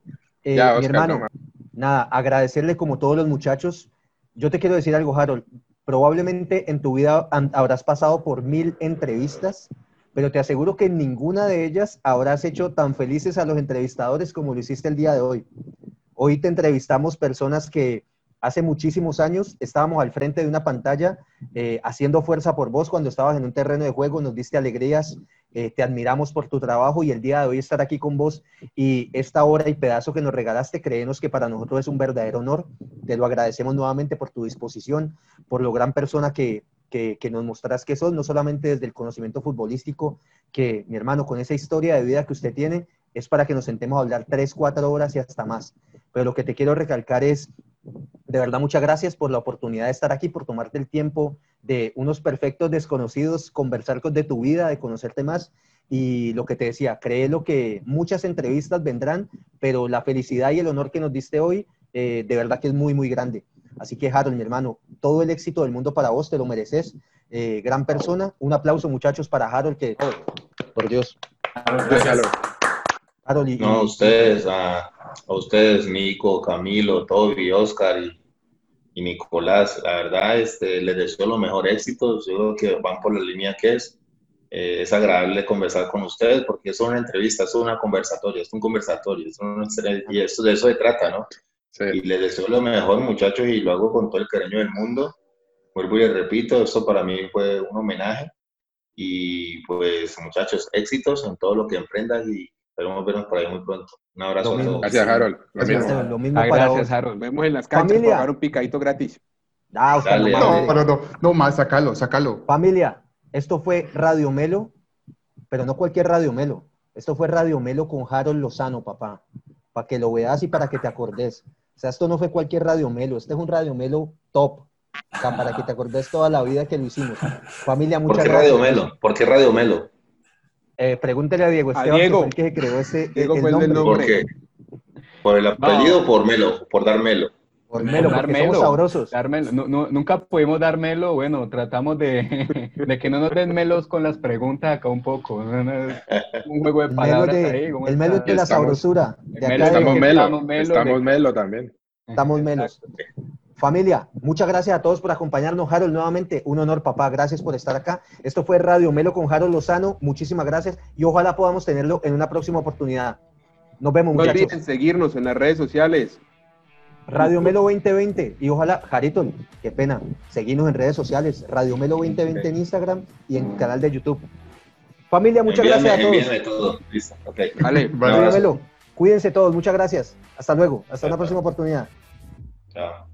eh, Ya, mi hermano, toma. nada, agradecerle como todos los muchachos. Yo te quiero decir algo, Harold. Probablemente en tu vida habrás pasado por mil entrevistas, pero te aseguro que en ninguna de ellas habrás hecho tan felices a los entrevistadores como lo hiciste el día de hoy. Hoy te entrevistamos personas que hace muchísimos años estábamos al frente de una pantalla eh, haciendo fuerza por vos cuando estabas en un terreno de juego, nos diste alegrías, eh, te admiramos por tu trabajo y el día de hoy estar aquí con vos y esta hora y pedazo que nos regalaste, créenos que para nosotros es un verdadero honor. Te lo agradecemos nuevamente por tu disposición, por lo gran persona que, que, que nos mostrarás que sos, no solamente desde el conocimiento futbolístico, que mi hermano, con esa historia de vida que usted tiene, es para que nos sentemos a hablar tres, cuatro horas y hasta más. Pero lo que te quiero recalcar es, de verdad, muchas gracias por la oportunidad de estar aquí, por tomarte el tiempo de unos perfectos desconocidos, conversar con de tu vida, de conocerte más. Y lo que te decía, créelo que muchas entrevistas vendrán, pero la felicidad y el honor que nos diste hoy, eh, de verdad que es muy, muy grande. Así que, Harold, mi hermano, todo el éxito del mundo para vos, te lo mereces. Eh, gran persona. Un aplauso, muchachos, para Harold, que, por Dios. Gracias. Harold, y, No, ustedes, a, a ustedes, Nico, Camilo, Toby, Oscar y, y Nicolás, la verdad, este, les deseo los mejores éxitos, yo creo que van por la línea que es. Eh, es agradable conversar con ustedes porque es una entrevista, es una conversatoria, es un conversatorio, es una- y eso, de eso se trata, ¿no? Sí. Y les deseo lo mejor, muchachos, y lo hago con todo el cariño del mundo. Vuelvo y les repito, esto para mí fue un homenaje. Y pues, muchachos, éxitos en todo lo que emprendan y esperemos vernos por ahí muy pronto. Un abrazo a todos. Gracias, Harold. Lo Gracias, mismo. Esteban, lo mismo Ah, para gracias. Harold. nos vemos en las canchas Familia. para jugar un picadito gratis. Ah, Dale, no No, no, no, no más, sacalo, sacalo. Familia, esto fue Radio Melo, pero no cualquier Radio Melo. Esto fue Radio Melo con Harold Lozano, papá. Para que lo veas y para que te acordes. O sea, esto no fue cualquier Radio Melo. Este es un Radio Melo top. O sea, para que te acordes toda la vida que lo hicimos. Familia, ¿Por muchas qué gracias. Radio Melo? ¿Por qué Radio Melo? Eh, pregúntele a Diego A Esteban, Diego. que fue el que se creó ese Diego el fue el nombre. nombre. ¿Por qué? ¿Por el apellido o por Melo? Por dar Melo. Por Melo, Dar porque somos sabrosos. Dármelo. No- no- nunca pudimos dar melo, bueno, tratamos de, de que no nos den melos con las preguntas acá un poco. Un juego de El Melo palabras es de, ahí. ¿cómo el Melo es de la Estamos- sabrosura. De Melo acá de- Estamos que melo. estamos melo Estamos de- melo también. Estamos melos. Familia, muchas gracias a todos por acompañarnos. Harold, nuevamente, un honor, papá. Gracias por estar acá. Esto fue Radio Melo con Harold Lozano. Muchísimas gracias y ojalá podamos tenerlo en una próxima oportunidad. Nos vemos, No muchachos. olviden seguirnos en las redes sociales. Radio Melo 2020 y ojalá, Jarito, qué pena, seguimos en redes sociales, Radio Melo 2020 en Instagram y en canal de YouTube. Familia, muchas Envíame- gracias a todos. todo. Listo, ok. Vale. Vale. Radio Melo, cuídense todos, muchas gracias. Hasta luego, hasta una próxima oportunidad. Chao.